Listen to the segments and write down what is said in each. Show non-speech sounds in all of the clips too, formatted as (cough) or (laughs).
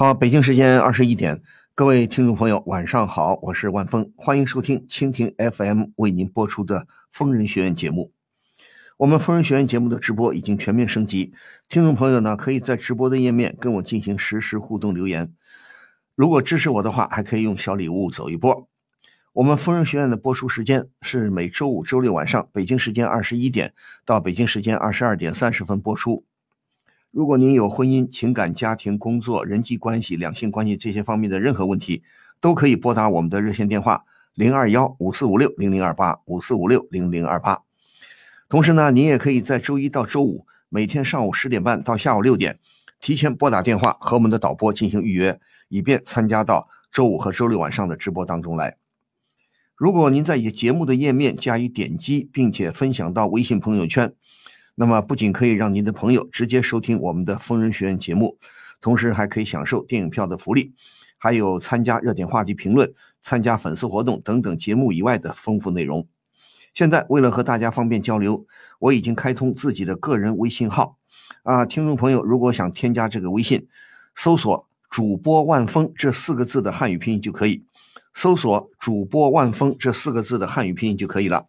好，北京时间二十一点，各位听众朋友，晚上好，我是万峰，欢迎收听蜻蜓 FM 为您播出的《疯人学院》节目。我们《疯人学院》节目的直播已经全面升级，听众朋友呢可以在直播的页面跟我进行实时互动留言。如果支持我的话，还可以用小礼物走一波。我们《疯人学院》的播出时间是每周五、周六晚上，北京时间二十一点到北京时间二十二点三十分播出。如果您有婚姻、情感、家庭、工作、人际关系、两性关系这些方面的任何问题，都可以拨打我们的热线电话零二幺五四五六零零二八五四五六零零二八。同时呢，您也可以在周一到周五每天上午十点半到下午六点，提前拨打电话和我们的导播进行预约，以便参加到周五和周六晚上的直播当中来。如果您在节目的页面加以点击，并且分享到微信朋友圈。那么不仅可以让您的朋友直接收听我们的疯人学院节目，同时还可以享受电影票的福利，还有参加热点话题评论、参加粉丝活动等等节目以外的丰富内容。现在为了和大家方便交流，我已经开通自己的个人微信号。啊，听众朋友，如果想添加这个微信，搜索“主播万峰”这四个字的汉语拼音就可以，搜索“主播万峰”这四个字的汉语拼音就可以了。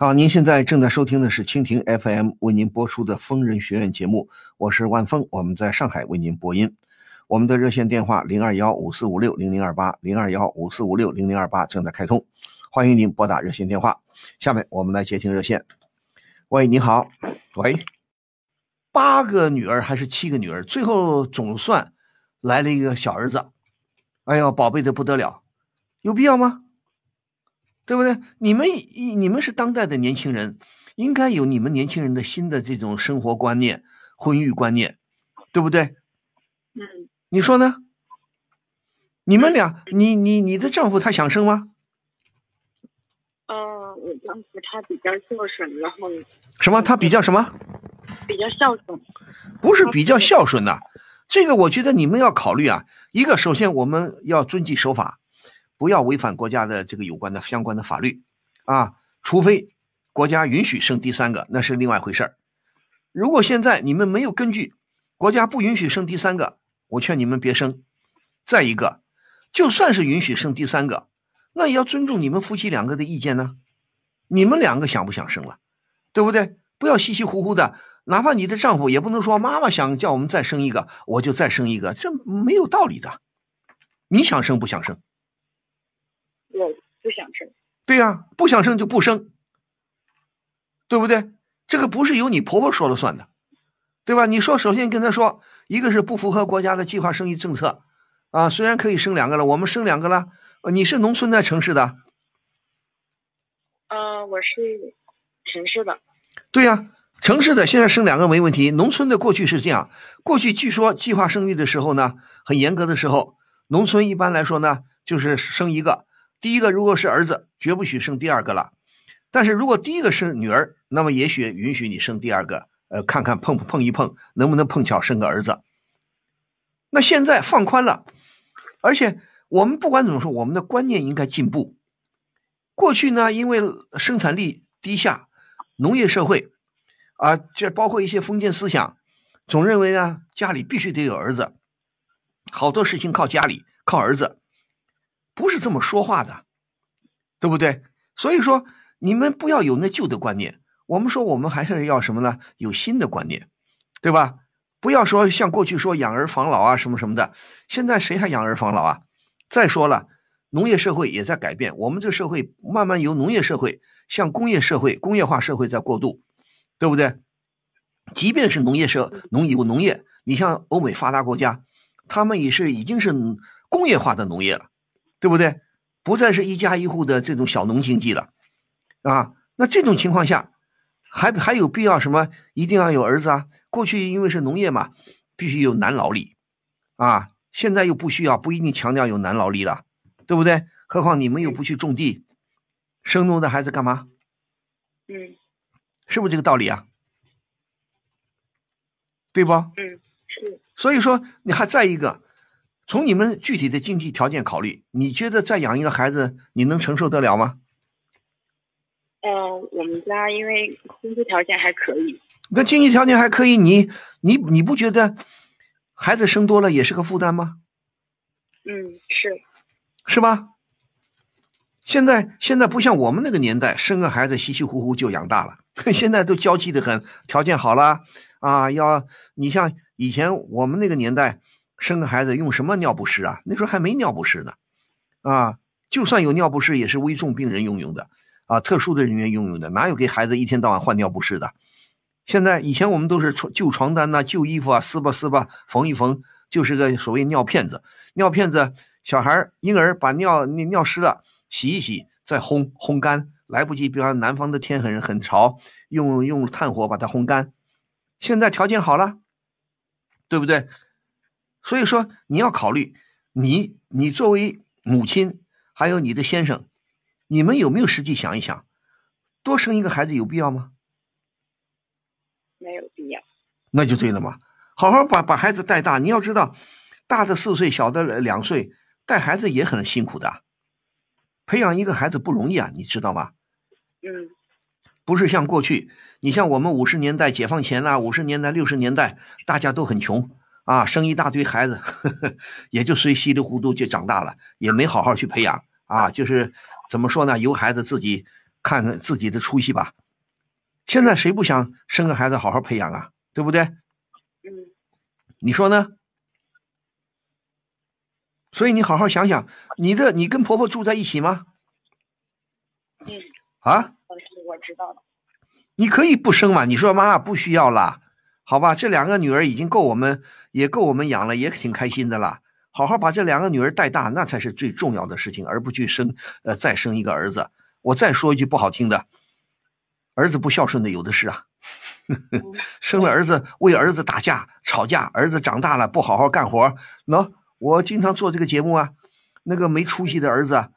好，您现在正在收听的是蜻蜓 FM 为您播出的《疯人学院》节目，我是万峰，我们在上海为您播音。我们的热线电话零二幺五四五六零零二八零二幺五四五六零零二八正在开通，欢迎您拨打热线电话。下面我们来接听热线。喂，你好，喂，八个女儿还是七个女儿？最后总算来了一个小儿子，哎呦，宝贝的不得了，有必要吗？对不对？你们你们是当代的年轻人，应该有你们年轻人的新的这种生活观念、婚育观念，对不对？嗯，你说呢？你们俩，你你你的丈夫他想生吗？呃，我丈夫他比较孝顺，然后什么？他比较什么？比较孝顺。不是比较孝顺呐，这个我觉得你们要考虑啊。一个，首先我们要遵纪守法。不要违反国家的这个有关的相关的法律，啊，除非国家允许生第三个，那是另外一回事儿。如果现在你们没有根据，国家不允许生第三个，我劝你们别生。再一个，就算是允许生第三个，那也要尊重你们夫妻两个的意见呢。你们两个想不想生了，对不对？不要稀稀糊糊的，哪怕你的丈夫也不能说妈妈想叫我们再生一个，我就再生一个，这没有道理的。你想生不想生？我不想生，对呀，不想生就不生，对不对？这个不是由你婆婆说了算的，对吧？你说，首先跟她说，一个是不符合国家的计划生育政策，啊，虽然可以生两个了，我们生两个了，你是农村的城市的？呃，我是城市的。对呀，城市的现在生两个没问题，农村的过去是这样，过去据说计划生育的时候呢，很严格的时候，农村一般来说呢，就是生一个。第一个如果是儿子，绝不许生第二个了。但是如果第一个是女儿，那么也许允许你生第二个，呃，看看碰不碰一碰，能不能碰巧生个儿子。那现在放宽了，而且我们不管怎么说，我们的观念应该进步。过去呢，因为生产力低下，农业社会，啊，这包括一些封建思想，总认为呢，家里必须得有儿子，好多事情靠家里，靠儿子。不是这么说话的，对不对？所以说，你们不要有那旧的观念。我们说，我们还是要什么呢？有新的观念，对吧？不要说像过去说养儿防老啊，什么什么的。现在谁还养儿防老啊？再说了，农业社会也在改变，我们这社会慢慢由农业社会向工业社会、工业化社会在过渡，对不对？即便是农业社农有农业，你像欧美发达国家，他们也是已经是工业化的农业了。对不对？不再是一家一户的这种小农经济了，啊，那这种情况下，还还有必要什么？一定要有儿子啊？过去因为是农业嘛，必须有男劳力，啊，现在又不需要，不一定强调有男劳力了，对不对？何况你们又不去种地，生那么多孩子干嘛？嗯是不是这个道理啊？对不？嗯，是，所以说，你还再一个，从你们具体的经济条件考虑，你觉得再养一个孩子，你能承受得了吗？呃，我们家因为经济条件还可以，那经济条件还可以，你你你不觉得孩子生多了也是个负担吗？嗯，是，是吧？现在现在不像我们那个年代，生个孩子稀稀糊糊就养大了，(laughs) 现在都娇气的很，条件好了啊，要你像以前我们那个年代，生个孩子用什么尿不湿啊？那时候还没尿不湿呢，啊，就算有尿不湿，也是危重病人用用的，啊，特殊的人员用用的，哪有给孩子一天到晚换尿不湿的？现在以前我们都是床旧床单呐、旧衣服啊，撕吧撕吧，缝一缝，就是个所谓尿片子。尿片子，小孩婴儿把尿尿尿湿了，洗一洗，再烘烘干，来不及。比方南方的天很很潮，用用炭火把它烘干。现在条件好了，对不对？所以说你要考虑，你你作为母亲，还有你的先生，你们有没有实际想一想，多生一个孩子有必要吗？没有必要。那就对了嘛，好好把把孩子带大。你要知道，大的四岁，小的两岁，带孩子也很辛苦的，培养一个孩子不容易啊，你知道吗？嗯不是像过去，你像我们五十年代解放前啊，五十年代、六十年代，大家都很穷啊，生一大堆孩子，呵 (laughs) 呵也就随稀里糊涂就长大了，也没好好去培养啊，就是怎么说呢，由孩子自己看看自己的出息吧。现在谁不想生个孩子好好培养啊，对不对？嗯你说呢？所以你好好想想，你的你跟婆婆住在一起吗？嗯，啊，我知道了。你可以不生嘛？你说妈妈不需要啦，好吧？这两个女儿已经够我们，也够我们养了，也挺开心的啦。好好把这两个女儿带大，那才是最重要的事情，而不去生呃再生一个儿子。我再说一句不好听的，儿子不孝顺的有的是啊。(laughs) 生了儿子为儿子打架吵架，儿子长大了不好好干活，喏、我经常做这个节目啊，那个没出息的儿子，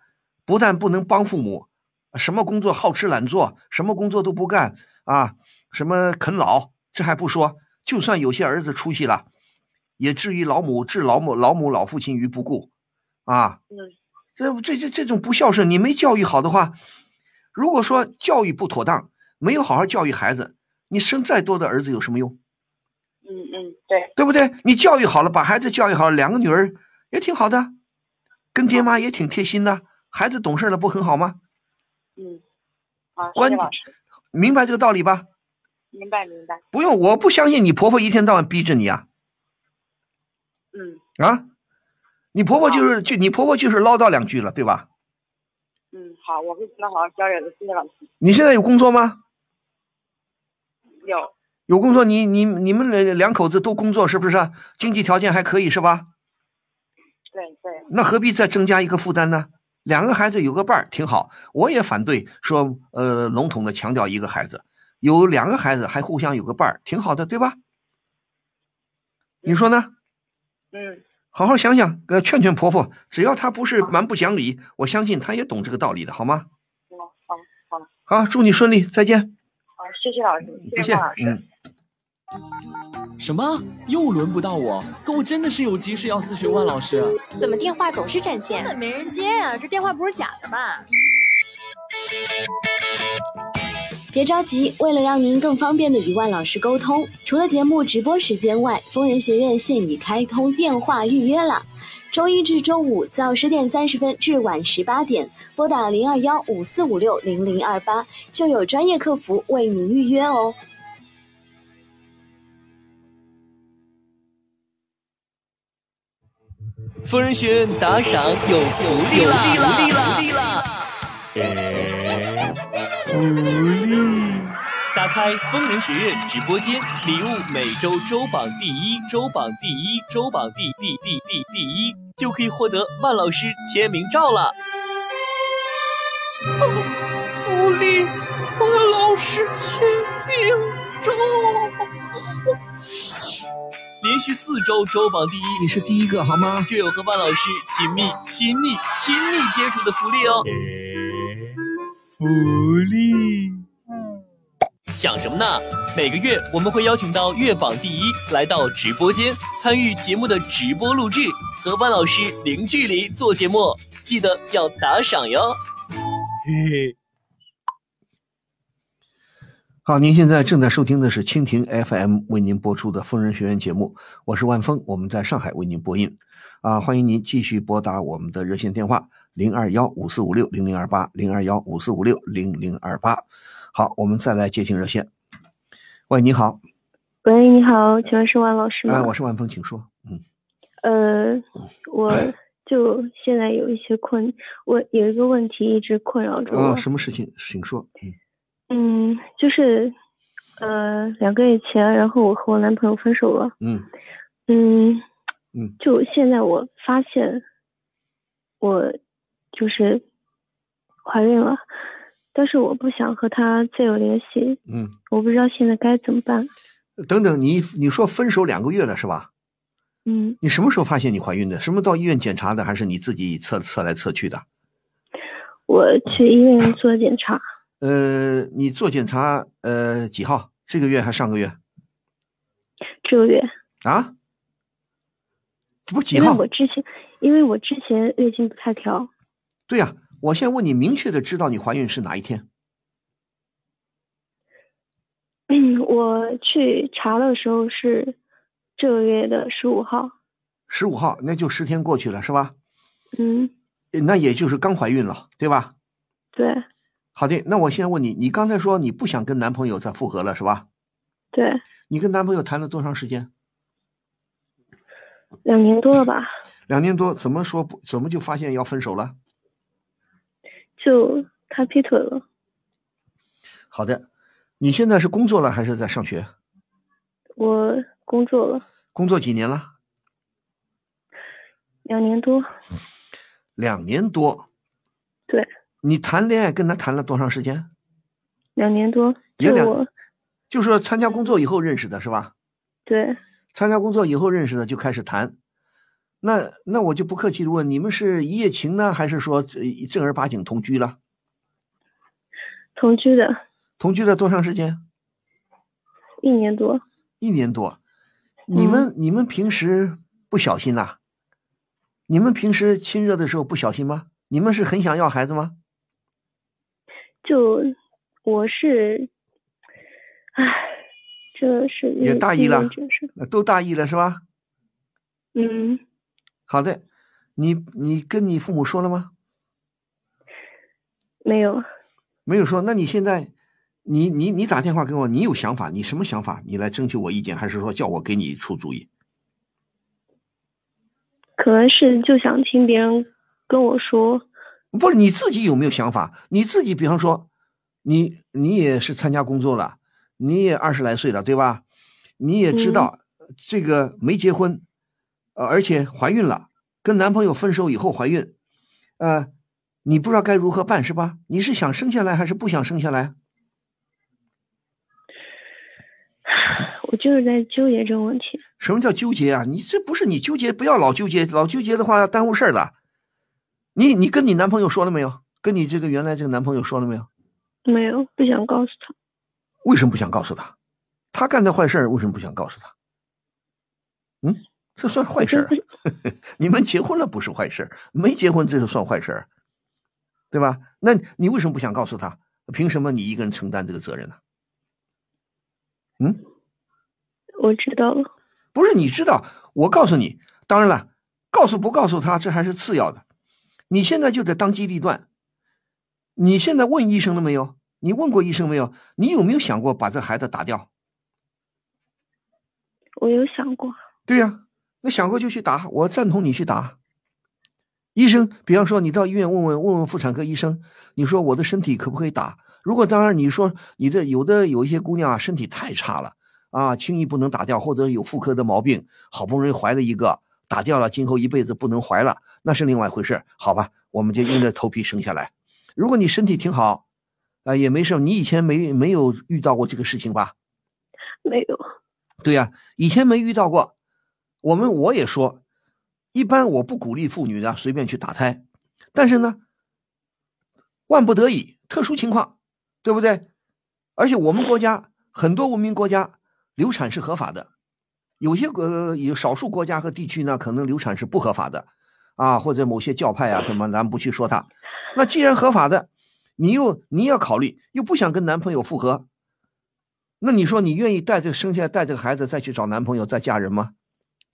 不但不能帮父母，什么工作好吃懒做，什么工作都不干啊，什么啃老，这还不说，就算有些儿子出息了，也至于老母置老母老母老父亲于不顾，啊，嗯这这这这种不孝顺，你没教育好的话，如果说教育不妥当，没有好好教育孩子，你生再多的儿子有什么用？嗯嗯，对，对不对？你教育好了，把孩子教育好了，两个女儿也挺好的，跟爹妈也挺贴心的，孩子懂事了不很好吗？嗯，好，谢关明白这个道理吧？明白明白。不用，我不相信你婆婆一天到晚逼着你啊嗯啊！你婆婆就是就你婆婆就是唠叨两句了，对吧？嗯，好，我会跟他好好交流的，谢谢老师。你现在有工作吗？有，有工作，你你你们两两口子都工作是不是？经济条件还可以是吧？对对，那何必再增加一个负担呢？两个孩子有个伴儿挺好，我也反对说呃笼统的强调一个孩子，有两个孩子还互相有个伴儿挺好的，对吧？你说呢？嗯好好想想，呃，劝劝婆婆，只要她不是蛮不讲理，我相信她也懂这个道理的，好吗？好好好好，祝你顺利，再见。好，谢谢老师，不谢谢万老，师。嗯。什么？又轮不到我？可我真的是有急事要咨询万老师。怎么电话总是占线？根本没人接呀、这电话不是假的吧？别着急，为了让您更方便的与万老师沟通，除了节目直播时间外，疯人学院现已开通电话预约了。周一至周五早十点三十分至晚十八点，拨打零二幺五四五六零零二八，就有专业客服为您预约哦。疯人学院打赏有福利啦！有福利啦！福利！打开疯人学院直播间，礼物每周周榜第一，周榜第一，周榜第第第第第一，就可以获得万老师签名照了。哦，福利！万老师签名照。连续四周周榜第一，你是第一个好吗？就有和万老师亲密、亲密、亲密接触的福利哦。福利。想什么呢？每个月我们会邀请到月榜第一来到直播间参与节目的直播录制，和万老师零距离做节目，记得要打赏哟。嘿嘿。好，您现在正在收听的是蜻蜓 FM 为您播出的疯人学院节目，我是万峰，我们在上海为您播音。啊，欢迎您继续拨打我们的热线电话零二幺五四五六零零二八零二幺五四五六零零二八。好，我们再来接听热线。喂，你好。喂，你好，请问是万老师吗？哎，我是万峰，请说。嗯。呃，我就现在有一些困，我有一个问题一直困扰着我。啊，什么事情？请说。嗯。嗯，就是，呃，两个月前，然后我和我男朋友分手了。嗯。嗯。嗯，就现在我发现，我就是怀孕了，但是我不想和他再有联系。嗯，我不知道现在该怎么办。等等，你你说分手两个月了是吧？嗯。你什么时候发现你怀孕的？什么到医院检查的，还是你自己测测来测去的？我去医院做检查。(coughs) 呃，你做检查呃几号？这个月还上个月？这个月。啊？不几号？因为我之前，因为我之前月经不太调。对呀，我现在问你，明确的知道你怀孕是哪一天？嗯，我去查的时候是这个月的十五号。十五号，那就十天过去了，是吧？嗯。那也就是刚怀孕了，对吧？对。好的，那我现在问你，你刚才说你不想跟男朋友再复合了，是吧？对。你跟男朋友谈了多长时间？两年多了吧？两年多，怎么说不？怎么就发现要分手了？就他劈腿了。好的，你现在是工作了还是在上学？我工作了。工作几年了？两年多。两年多。对。你谈恋爱跟他谈了多长时间？两年多。也两。就说参加工作以后认识的是吧？对。参加工作以后认识的就开始谈，那那我就不客气的问，你们是一夜情呢，还是说正儿八经同居了？同居的。同居了多长时间？一年多。一年多，你们你们平时不小心呐？你们平时亲热的时候不小心吗？你们是很想要孩子吗？就我是，唉。这是也大意了，都大意了是吧？嗯，好的，你你跟你父母说了吗？没有，没有说。那你现在，你你你打电话给我，你有想法？你什么想法？你来征求我意见，还是说叫我给你出主意？可能是就想听别人跟我说。不是你自己有没有想法？你自己，比方说，你你也是参加工作了。你也二十来岁了，对吧？你也知道这个没结婚，呃，而且怀孕了，跟男朋友分手以后怀孕，呃，你不知道该如何办是吧？你是想生下来还是不想生下来？(sighs) 我就是在纠结这个问题。什么叫纠结啊？你这不是你纠结，不要老纠结，老纠结的话要耽误事儿的。你你跟你男朋友说了没有？跟你这个原来这个男朋友说了没有？没有，不想告诉他。为什么不想告诉他？他干的坏事为什么不想告诉他？嗯，这算坏事？(laughs) 你们结婚了不是坏事，没结婚这就算坏事，对吧？那你为什么不想告诉他？凭什么你一个人承担这个责任呢？嗯，我知道了。不是你知道，我告诉你。当然了，告诉不告诉他，这还是次要的。你现在就得当机立断。你现在问医生了没有？你问过医生没有？你有没有想过把这孩子打掉？我有想过。对呀，那想过就去打，我赞同你去打。医生，比方说你到医院问问问问妇产科医生，你说我的身体可不可以打？如果当然你说你的有的有一些姑娘啊身体太差了啊，轻易不能打掉，或者有妇科的毛病，好不容易怀了一个，打掉了，今后一辈子不能怀了，那是另外一回事。好吧，我们就硬着头皮生下来。如果你身体挺好。啊，也没事。你以前没没有遇到过这个事情吧？没有。对呀，以前没遇到过。我们我也说，一般我不鼓励妇女呢随便去打胎，但是呢，万不得已，特殊情况，对不对？而且我们国家很多文明国家流产是合法的，有些国有少数国家和地区呢，可能流产是不合法的，啊，或者某些教派啊什么，咱不去说它。那既然合法的，你又你要考虑，又不想跟男朋友复合，那你说你愿意带着生下来带着孩子再去找男朋友再嫁人吗？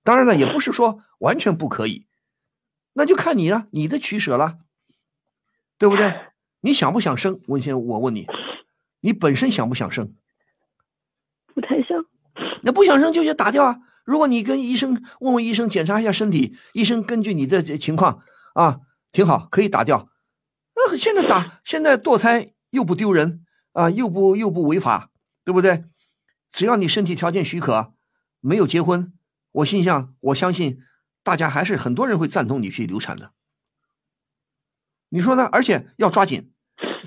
当然了，也不是说完全不可以，那就看你了，你的取舍了，对不对？你想不想生？文先我问你，你本身想不想生？不太想。那不想生就去打掉啊！如果你跟医生问问医生检查一下身体，医生根据你的情况啊，挺好，可以打掉。那现在打，现在堕胎又不丢人啊，又不又不违法，对不对？只要你身体条件许可，没有结婚，我心想，我相信大家还是很多人会赞同你去流产的。你说呢？而且要抓紧，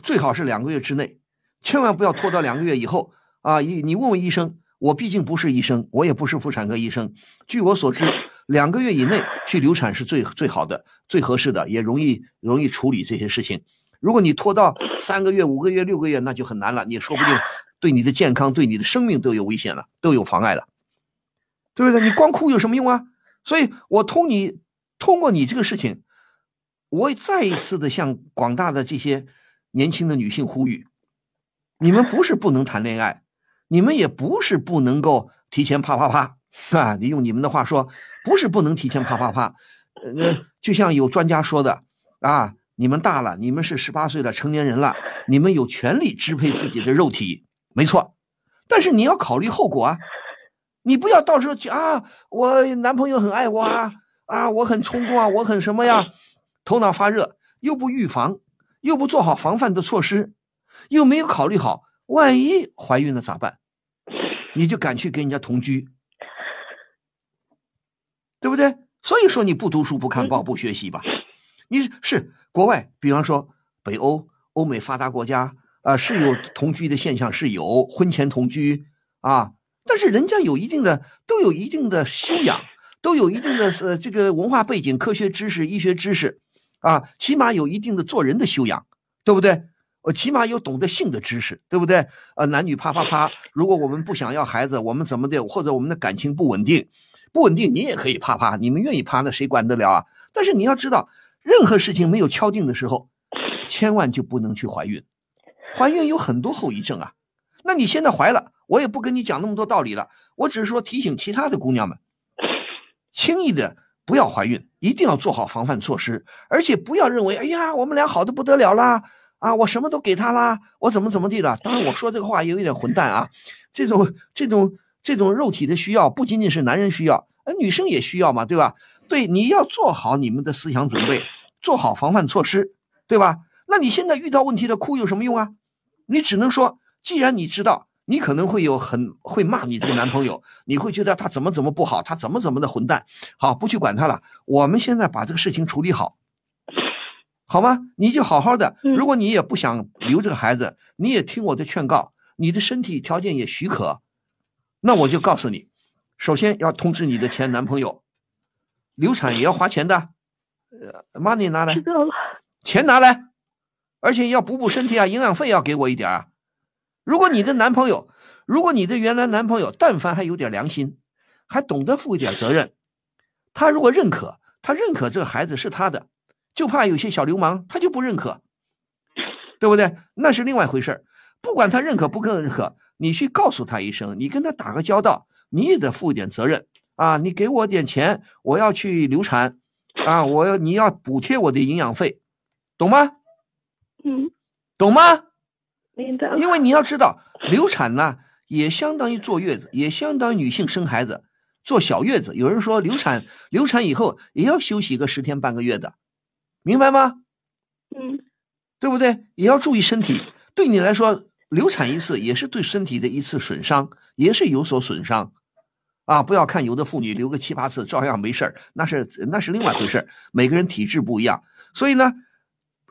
最好是两个月之内，千万不要拖到两个月以后啊！你你问问医生，我毕竟不是医生，我也不是妇产科医生。据我所知，两个月以内去流产是最最好的、最合适的，也容易容易处理这些事情。如果你拖到三个月、五个月、六个月，那就很难了，你说不定对你的健康、对你的生命都有危险了，都有妨碍了，对不对？你光哭有什么用啊？所以我通你通过你这个事情。我再一次的向广大的这些年轻的女性呼吁：你们不是不能谈恋爱，你们也不是不能够提前啪啪啪啊！你用你们的话说，不是不能提前啪啪啪。呃，就像有专家说的啊，你们大了，你们是十八岁的成年人了，你们有权利支配自己的肉体，没错。但是你要考虑后果啊！你不要到时候去啊，我男朋友很爱我啊啊，我很冲动啊，我很什么呀？头脑发热，又不预防，又不做好防范的措施，又没有考虑好，万一怀孕了咋办？你就敢去跟人家同居，对不对？所以说你不读书、不看报、不学习吧？你是国外，比方说北欧、欧美发达国家啊，是有同居的现象，是有婚前同居啊，但是人家有一定的，都有一定的修养，都有一定的呃这个文化背景、科学知识、医学知识。啊，起码有一定的做人的修养，对不对？呃，起码有懂得性的知识，对不对？呃，男女啪啪啪，如果我们不想要孩子，我们怎么的，或者我们的感情不稳定，不稳定，你也可以啪啪，你们愿意啪，那谁管得了啊？但是你要知道，任何事情没有敲定的时候，千万就不能去怀孕，怀孕有很多后遗症啊。那你现在怀了，我也不跟你讲那么多道理了，我只是说提醒其他的姑娘们，轻易的。不要怀孕，一定要做好防范措施，而且不要认为，哎呀，我们俩好的不得了啦，啊，我什么都给他啦，我怎么怎么地了？当然，我说这个话也有点混蛋啊。这种这种这种肉体的需要，不仅仅是男人需要，呃，女生也需要嘛，对吧？对，你要做好你们的思想准备，做好防范措施，对吧？那你现在遇到问题了，哭有什么用啊？你只能说，既然你知道。你可能会有很会骂你这个男朋友，你会觉得他怎么怎么不好，他怎么怎么的混蛋。好，不去管他了。我们现在把这个事情处理好，好吗？你就好好的。如果你也不想留这个孩子，你也听我的劝告，你的身体条件也许可，那我就告诉你，首先要通知你的前男朋友，流产也要花钱的，呃，money 拿来，钱拿来，而且要补补身体啊，营养费要给我一点啊。如果你的男朋友，如果你的原来男朋友，但凡还有点良心，还懂得负一点责任，他如果认可，他认可这个孩子是他的，就怕有些小流氓，他就不认可，对不对？那是另外一回事不管他认可不认可，你去告诉他一声，你跟他打个交道，你也得负一点责任啊！你给我点钱，我要去流产啊！我要你要补贴我的营养费，懂吗？嗯，懂吗？因为你要知道，流产呢也相当于坐月子，也相当于女性生孩子坐小月子。有人说流产，流产以后也要休息个十天半个月的，明白吗？嗯，对不对？也要注意身体。对你来说，流产一次也是对身体的一次损伤，也是有所损伤啊！不要看有的妇女流个七八次照样没事那是那是另外回事每个人体质不一样，所以呢，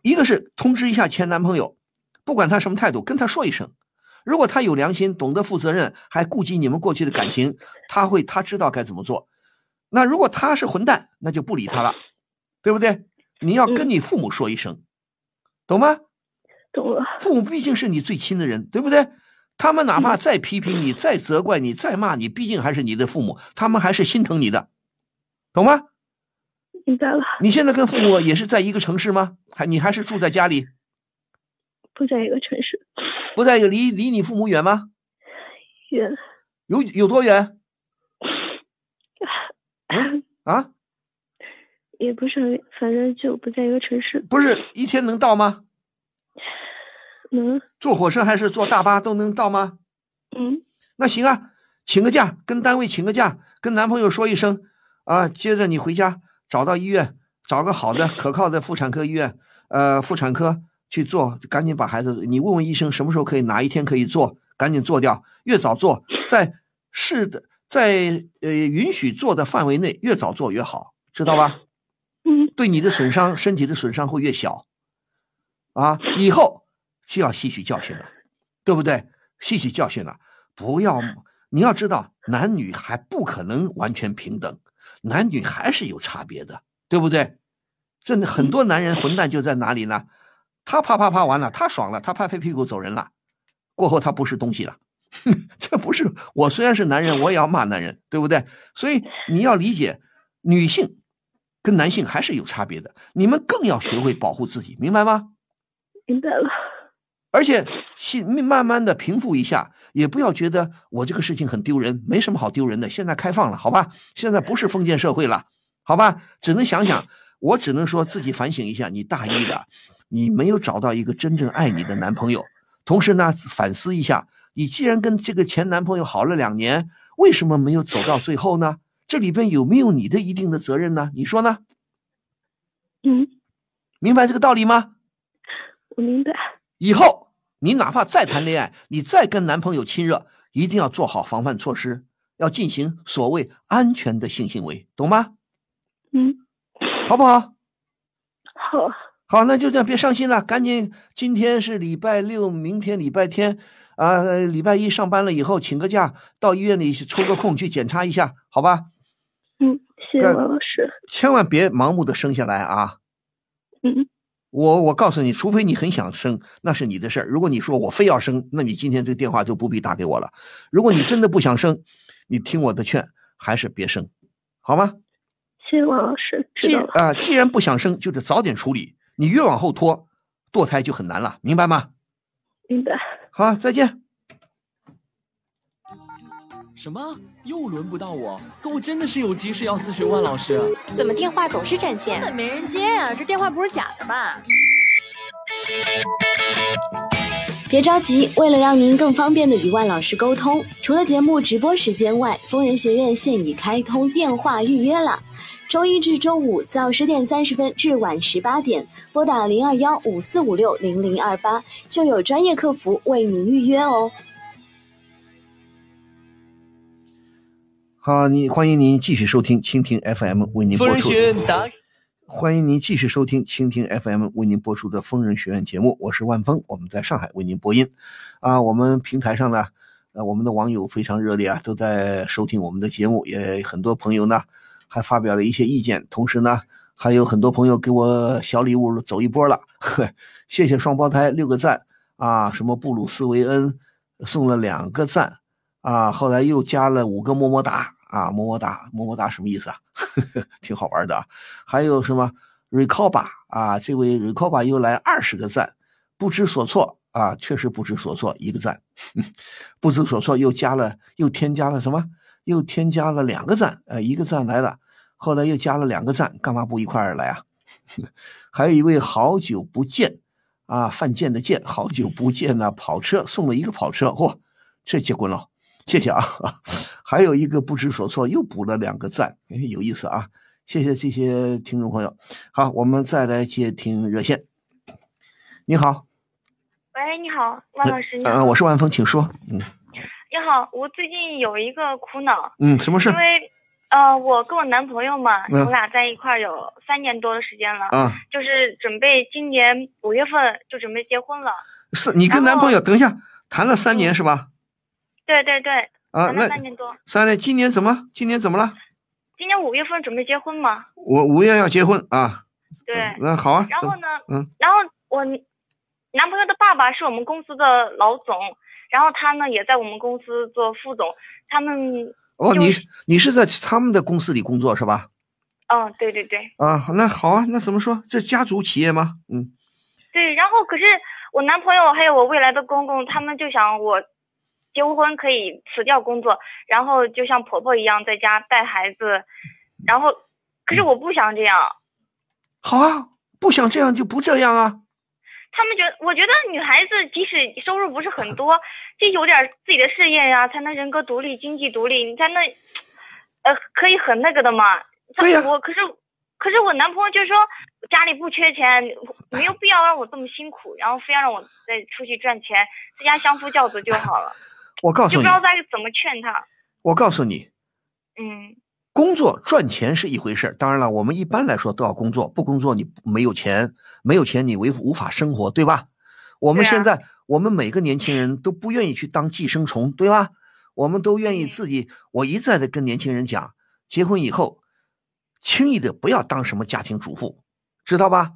一个是通知一下前男朋友。不管他什么态度，跟他说一声。如果他有良心，懂得负责任，还顾及你们过去的感情，他会他知道该怎么做。那如果他是混蛋，那就不理他了，对不对？你要跟你父母说一声，懂吗？懂了。父母毕竟是你最亲的人，对不对？他们哪怕再批评你、再责怪你、再骂你，毕竟还是你的父母，他们还是心疼你的，懂吗？明白了。你现在跟父母也是在一个城市吗？还你还是住在家里？不在一个城市。不在一个离离你父母远吗？远。有有多远？嗯啊？也不是很远，反正就不在一个城市。不是一天能到吗？能。坐火车还是坐大巴都能到吗？嗯。那行啊，请个假，跟单位请个假，跟男朋友说一声啊，接着你回家找到医院，找个好的可靠的妇产科医院，呃，妇产科去做，赶紧把孩子，你问问医生什么时候可以，哪一天可以做，赶紧做掉，越早做，在是的，在呃允许做的范围内，越早做越好，知道吧？嗯，对你的损伤，身体的损伤会越小，啊，以后就要吸取教训了，对不对？吸取教训了，不要，你要知道，男女还不可能完全平等，男女还是有差别的，对不对？这很多男人混蛋就在哪里呢？他啪啪啪完了，他爽了，他拍拍屁股走人了，过后他不是东西了，(laughs) 这不是我虽然是男人，我也要骂男人，对不对？所以你要理解女性。跟男性还是有差别的，你们更要学会保护自己，明白吗？明白了。而且心慢慢的平复一下，也不要觉得我这个事情很丢人，没什么好丢人的。现在开放了，好吧？现在不是封建社会了，好吧？只能想想，我只能说自己反省一下，你大意的，你没有找到一个真正爱你的男朋友。同时呢，反思一下，你既然跟这个前男朋友好了两年，为什么没有走到最后呢？这里边有没有你的一定的责任呢？你说呢？嗯，明白这个道理吗？我明白。以后你哪怕再谈恋爱，你再跟男朋友亲热，一定要做好防范措施，要进行所谓安全的性行为，懂吗？嗯，好不好？好。好，那就这样，别伤心了，赶紧。今天是礼拜六，明天礼拜天。啊，礼拜一上班了以后，请个假到医院里抽个空去检查一下，好吧？嗯，谢谢王老师。千万别盲目的生下来啊！嗯，我我告诉你，除非你很想生，那是你的事儿。如果你说我非要生，那你今天这个电话就不必打给我了。如果你真的不想生，你听我的劝，还是别生，好吗？谢谢王老师。既啊，既然不想生，就得早点处理。你越往后拖，堕胎就很难了，明白吗？明白。好，再见。什么？又轮不到我？可我真的是有急事要咨询万老师。怎么电话总是占线？根本没人接啊！这电话不是假的吧？别着急，为了让您更方便的与万老师沟通，除了节目直播时间外，疯人学院现已开通电话预约了。周一至周五早十点三十分至晚十八点，拨打零二幺五四五六零零二八，就有专业客服为您预约哦。好，你欢迎您继续收听蜻蜓 FM 为您播出。欢迎您继续收听蜻蜓 FM 为您播出的《疯人学院》节目，我是万峰，我们在上海为您播音。啊，我们平台上呢，呃，我们的网友非常热烈啊，都在收听我们的节目，也很多朋友呢。还发表了一些意见，同时呢，还有很多朋友给我小礼物走一波了，呵，谢谢双胞胎六个赞啊，什么布鲁斯维恩送了两个赞啊，后来又加了五个么么哒啊，么么哒么么哒什么意思啊？呵呵，(laughs) 挺好玩的，还有什么 Recoba 啊，这位 Recoba 又来二十个赞，不知所措啊，确实不知所措，一个赞，(laughs) 不知所措又加了又添加了什么？又添加了两个赞，呃，一个赞来了，后来又加了两个赞，干嘛不一块儿来啊？(laughs) 还有一位好久不见啊，犯贱的贱，好久不见呐，跑车送了一个跑车，嚯，这结棍了，谢谢啊！(laughs) 还有一个不知所措，又补了两个赞，哎，有意思啊！谢谢这些听众朋友。好，我们再来接听热线。你好，喂，你好，万老师，你好，嗯，我是万峰，请说，嗯。你好，我最近有一个苦恼。嗯，什么事？因为，呃，我跟我男朋友嘛，我俩在一块儿有三年多的时间了。啊。就是准备今年五月份就准备结婚了。是你跟男朋友等一下谈了三年是吧？对对对。啊，那三年多。三年，今年怎么？今年怎么了？今年五月份准备结婚嘛。我五月要结婚啊。对。那好啊。然后呢？嗯。然后我男朋友的爸爸是我们公司的老总，然后他呢也在我们公司做副总。他们哦，你你是在他们的公司里工作是吧？嗯，对对对。啊，那好啊，那怎么说？这家族企业吗？嗯。对，然后可是我男朋友还有我未来的公公，他们就想我结婚可以辞掉工作，然后就像婆婆一样在家带孩子，然后可是我不想这样。好啊，不想这样就不这样啊。他们觉得，我觉得女孩子即使收入不是很多，就有点自己的事业呀，才能人格独立、经济独立，你才能呃可以很那个的嘛。对呀。我可是。可是我男朋友就说家里不缺钱，没有必要让我这么辛苦，然后非要让我再出去赚钱，在家相夫教子就好了。我告诉你，就不知道该怎么劝他。我告诉你，嗯，工作赚钱是一回事当然了，我们一般来说都要工作，不工作你没有钱，没有钱你为无法生活，对吧？我们现在我们每个年轻人都不愿意去当寄生虫，对吧？我们都愿意自己。我一再的跟年轻人讲，结婚以后。轻易的不要当什么家庭主妇，知道吧？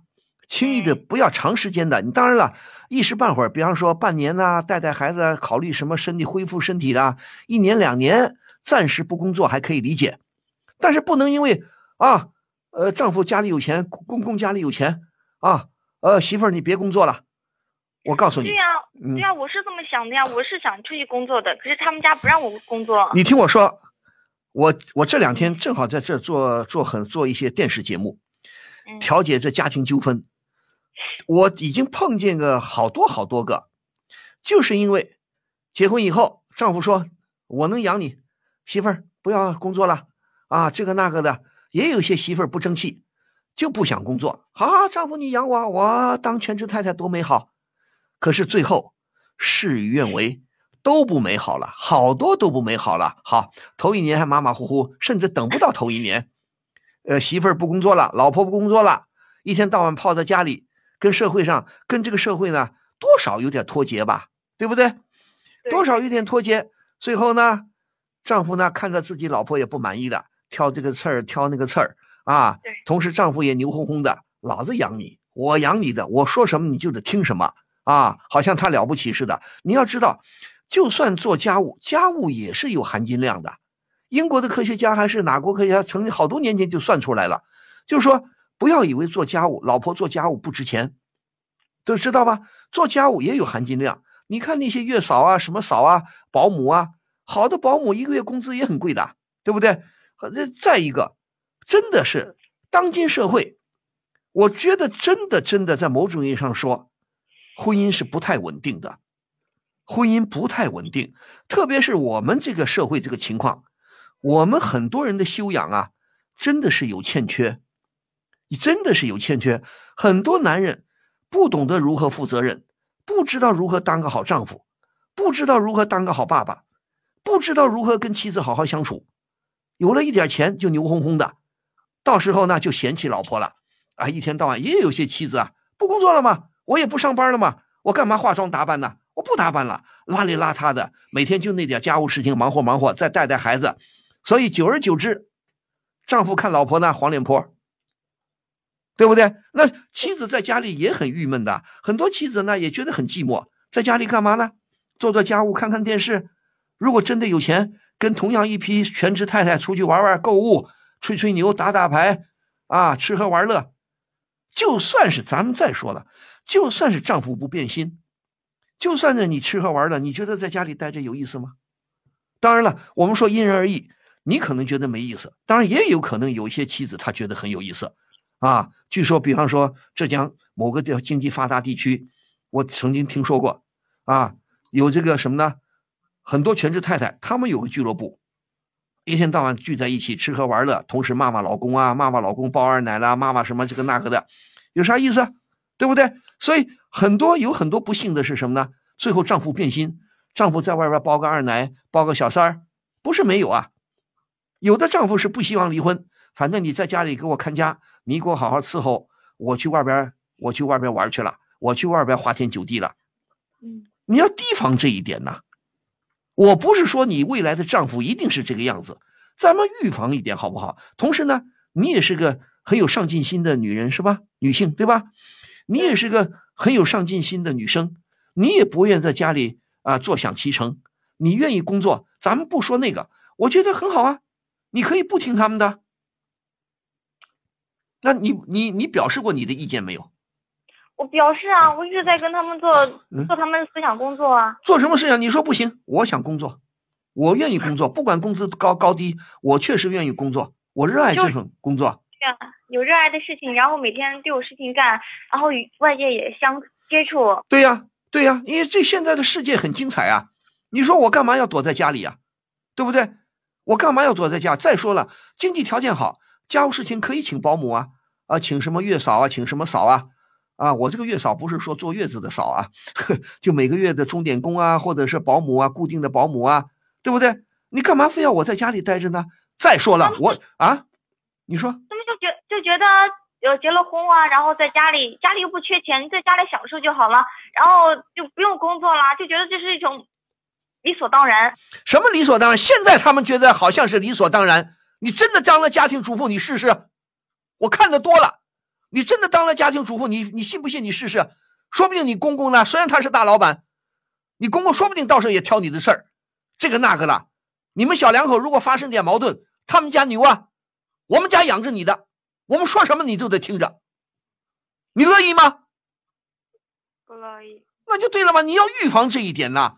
轻易的不要长时间的。你当然了，一时半会儿，比方说半年呐，带带孩子，考虑什么身体恢复身体的，一年两年暂时不工作还可以理解，但是不能因为啊，呃，丈夫家里有钱，公公家里有钱啊，呃，媳妇儿你别工作了。我告诉你，对呀，对呀，我是这么想的呀，我是想出去工作的，可是他们家不让我工作。你听我说。我我这两天正好在这做做很做一些电视节目，调解这家庭纠纷，我已经碰见个好多好多个，就是因为结婚以后，丈夫说我能养你，媳妇儿不要工作了啊，这个那个的，也有些媳妇儿不争气，就不想工作。好，丈夫你养我，我当全职太太多美好，可是最后事与愿违。都不美好了，好多都不美好了。好，头一年还马马虎虎，甚至等不到头一年，呃，媳妇儿不工作了，老婆不工作了，一天到晚泡在家里，跟社会上，跟这个社会呢，多少有点脱节吧，对不对？多少有点脱节。最后呢，丈夫呢，看着自己老婆也不满意了，挑这个刺儿，挑那个刺儿啊。同时，丈夫也牛哄哄的，老子养你，我养你的，我说什么你就得听什么啊，好像他了不起似的。你要知道。就算做家务，家务也是有含金量的。英国的科学家还是哪国科学家，曾经好多年前就算出来了，就是说不要以为做家务，老婆做家务不值钱，都知道吧？做家务也有含金量。你看那些月嫂啊、什么嫂啊、保姆啊，好的保姆一个月工资也很贵的，对不对？这再一个，真的是当今社会，我觉得真的真的在某种意义上说，婚姻是不太稳定的。婚姻不太稳定，特别是我们这个社会这个情况，我们很多人的修养啊，真的是有欠缺，你真的是有欠缺。很多男人不懂得如何负责任，不知道如何当个好丈夫，不知道如何当个好爸爸，不知道如何跟妻子好好相处。有了一点钱就牛哄哄的，到时候呢就嫌弃老婆了啊！一天到晚也有些妻子啊，不工作了吗？我也不上班了吗？我干嘛化妆打扮呢？我不打扮了，邋里邋遢的，每天就那点家务事情，忙活忙活，再带带孩子，所以久而久之，丈夫看老婆呢黄脸婆，对不对？那妻子在家里也很郁闷的，很多妻子呢也觉得很寂寞，在家里干嘛呢？做做家务，看看电视。如果真的有钱，跟同样一批全职太太出去玩玩、购物、吹吹牛、打打牌，啊，吃喝玩乐。就算是咱们再说了，就算是丈夫不变心。就算是你吃喝玩乐，你觉得在家里待着有意思吗？当然了，我们说因人而异，你可能觉得没意思，当然也有可能有一些妻子她觉得很有意思，啊，据说比方说浙江某个地经济发达地区，我曾经听说过，啊，有这个什么呢？很多全职太太，他们有个俱乐部，一天到晚聚在一起吃喝玩乐，同时骂骂老公啊，骂骂老公包二奶啦，骂骂什么这个那个的，有啥意思？对不对？所以很多有很多不幸的是什么呢？最后丈夫变心，丈夫在外边包个二奶，包个小三儿，不是没有啊。有的丈夫是不希望离婚，反正你在家里给我看家，你给我好好伺候，我去外边，我去外边玩去了，我去外边花天酒地了。嗯，你要提防这一点呐。我不是说你未来的丈夫一定是这个样子，咱们预防一点好不好？同时呢，你也是个很有上进心的女人是吧？女性对吧？你也是个很有上进心的女生，你也不愿在家里啊坐享其成，你愿意工作，咱们不说那个，我觉得很好啊，你可以不听他们的。那你你你表示过你的意见没有？我表示啊，我一直在跟他们做做他们的思想工作啊。做什么事情？你说不行，我想工作，我愿意工作，不管工资高高低，我确实愿意工作，我热爱这份工作。对啊，有热爱的事情，然后每天都有事情干，然后与外界也相接触。对呀，对呀，因为这现在的世界很精彩啊！你说我干嘛要躲在家里啊？对不对？我干嘛要躲在家？再说了，经济条件好，家务事情可以请保姆啊，啊，请什么月嫂啊，请什么嫂啊？啊，我这个月嫂不是说坐月子的嫂啊，(laughs) 就每个月的钟点工啊，或者是保姆啊，固定的保姆啊，对不对？你干嘛非要我在家里待着呢？再说了，我啊，你说他们。就觉就觉得有结了婚啊，然后在家里，家里又不缺钱，在家里享受就好了，然后就不用工作了，就觉得这是一种理所当然。什么理所当然？现在他们觉得好像是理所当然。你真的当了家庭主妇，你试试。我看的多了，你真的当了家庭主妇，你你信不信？你试试，说不定你公公呢，虽然他是大老板，你公公说不定到时候也挑你的事儿，这个那个了。你们小两口如果发生点矛盾，他们家牛啊，我们家养着你的。我们说什么你都得听着，你乐意吗？不乐意。那就对了嘛，你要预防这一点呐。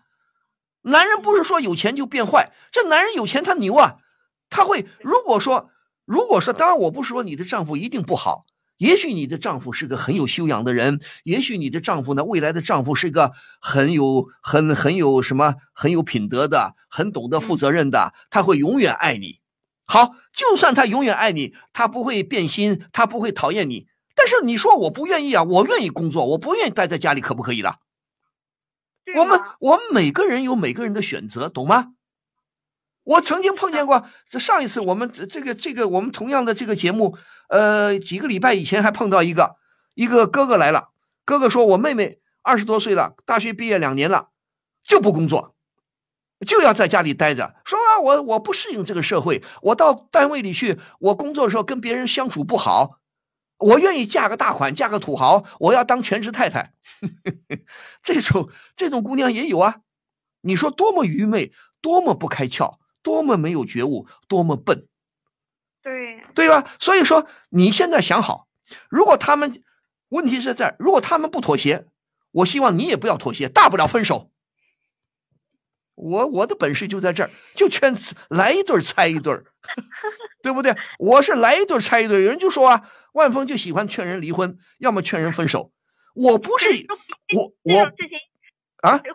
男人不是说有钱就变坏，这男人有钱他牛啊，他会如果说如果说，当然我不是说你的丈夫一定不好，也许你的丈夫是个很有修养的人，也许你的丈夫呢，未来的丈夫是个很有很很有什么很有品德的，很懂得负责任的，他会永远爱你。好，就算他永远爱你，他不会变心，他不会讨厌你。但是你说我不愿意啊，我愿意工作，我不愿意待在家里，可不可以了？我们我们每个人有每个人的选择，懂吗？我曾经碰见过，这上一次我们这个这个我们同样的这个节目，呃，几个礼拜以前还碰到一个一个哥哥来了，哥哥说我妹妹二十多岁了，大学毕业两年了，就不工作。就要在家里待着，说啊，我我不适应这个社会，我到单位里去，我工作的时候跟别人相处不好，我愿意嫁个大款，嫁个土豪，我要当全职太太。(laughs) 这种这种姑娘也有啊，你说多么愚昧，多么不开窍，多么没有觉悟，多么笨，对对吧？所以说你现在想好，如果他们问题是在，如果他们不妥协，我希望你也不要妥协，大不了分手。我我的本事就在这儿，就劝来一对拆一对儿，(laughs) 对不对？我是来一对拆一对有人就说啊，万峰就喜欢劝人离婚，要么劝人分手。我不是我我啊，外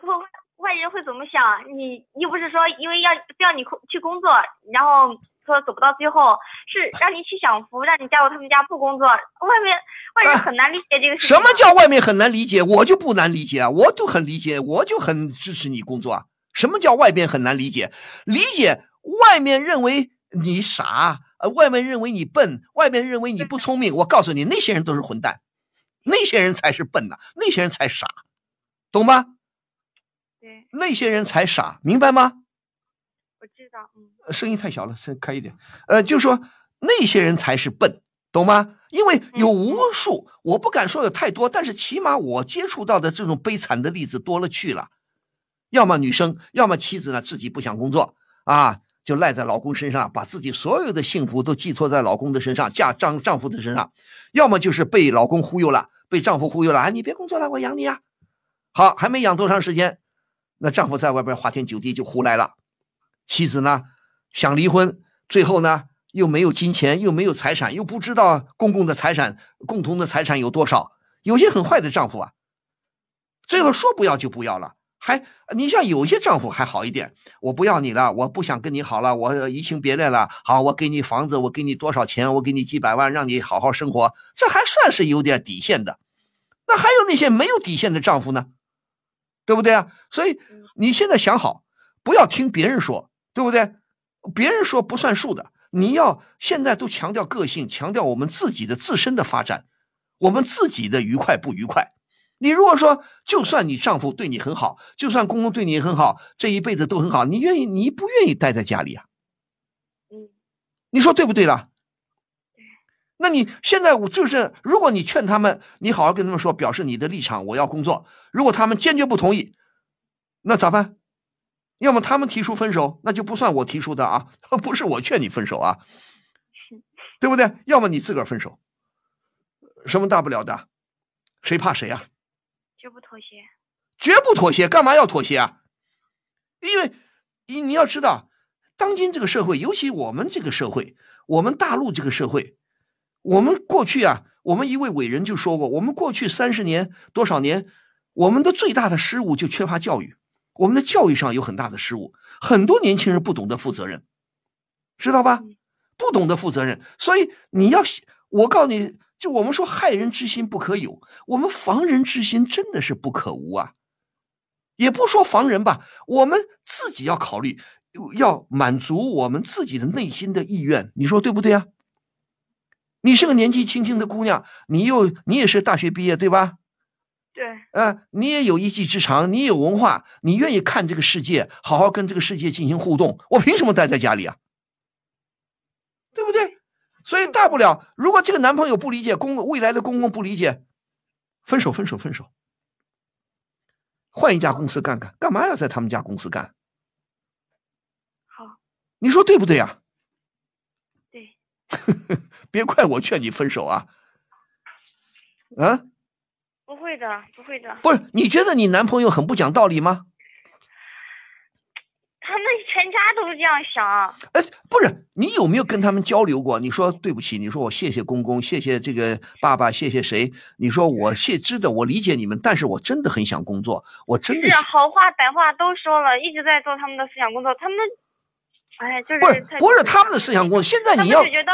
外人会怎么想？你又不是说因为要非要你去工作，然后说走不到最后，是 (laughs) 让你去享福，让你加入他们家不工作。外面外人很难理解这个事情。什么叫外面很难理解？我就不难理解啊，我就很理解，我就很支持你工作啊。什么叫外边很难理解？理解外面认为你傻，呃，外面认为你笨，外面认为你不聪明。我告诉你，那些人都是混蛋，那些人才是笨呐，那些人才傻，懂吗？对，那些人才傻，明白吗？我知道，嗯。声音太小了，声开一点。呃，就说那些人才是笨，懂吗？因为有无数，我不敢说有太多，但是起码我接触到的这种悲惨的例子多了去了。要么女生，要么妻子呢，自己不想工作啊，就赖在老公身上，把自己所有的幸福都寄托在老公的身上，嫁丈丈夫的身上；要么就是被老公忽悠了，被丈夫忽悠了，啊，你别工作了，我养你啊。好，还没养多长时间，那丈夫在外边花天酒地就胡来了，妻子呢想离婚，最后呢又没有金钱，又没有财产，又不知道公共的财产、共同的财产有多少，有些很坏的丈夫啊，最后说不要就不要了。还，你像有些丈夫还好一点，我不要你了，我不想跟你好了，我移情别恋了。好，我给你房子，我给你多少钱，我给你几百万，让你好好生活，这还算是有点底线的。那还有那些没有底线的丈夫呢？对不对啊？所以你现在想好，不要听别人说，对不对？别人说不算数的，你要现在都强调个性，强调我们自己的自身的发展，我们自己的愉快不愉快。你如果说，就算你丈夫对你很好，就算公公对你很好，这一辈子都很好，你愿意？你不愿意待在家里啊？嗯，你说对不对了？那你现在我就是，如果你劝他们，你好好跟他们说，表示你的立场，我要工作。如果他们坚决不同意，那咋办？要么他们提出分手，那就不算我提出的啊，(laughs) 不是我劝你分手啊，对不对？要么你自个儿分手，什么大不了的？谁怕谁啊？绝不妥协。绝不妥协，干嘛要妥协啊？因为你你要知道，当今这个社会，尤其我们这个社会，我们大陆这个社会，我们过去啊，我们一位伟人就说过，我们过去三十年多少年，我们的最大的失误就缺乏教育，我们的教育上有很大的失误，很多年轻人不懂得负责任，知道吧？不懂得负责任，所以你要，我告诉你。就我们说害人之心不可有，我们防人之心真的是不可无啊。也不说防人吧，我们自己要考虑，要满足我们自己的内心的意愿，你说对不对啊？你是个年纪轻轻的姑娘，你又你也是大学毕业对吧？对。呃，你也有一技之长，你有文化，你愿意看这个世界，好好跟这个世界进行互动，我凭什么待在家里啊？对不对？所以大不了，如果这个男朋友不理解，公未来的公公不理解，分手，分手，分手，换一家公司干干，干嘛要在他们家公司干？好，你说对不对呀？对，(laughs) 别怪我劝你分手啊！啊？不会的，不会的。不是，你觉得你男朋友很不讲道理吗？他们全家都这样想。哎，不是，你有没有跟他们交流过？你说对不起，你说我谢谢公公，谢谢这个爸爸，谢谢谁？你说我谢知的，我理解你们，但是我真的很想工作，我真的是好话歹话都说了，一直在做他们的思想工作。他们，哎，就是不是不是他们的思想工作，现在你要觉得。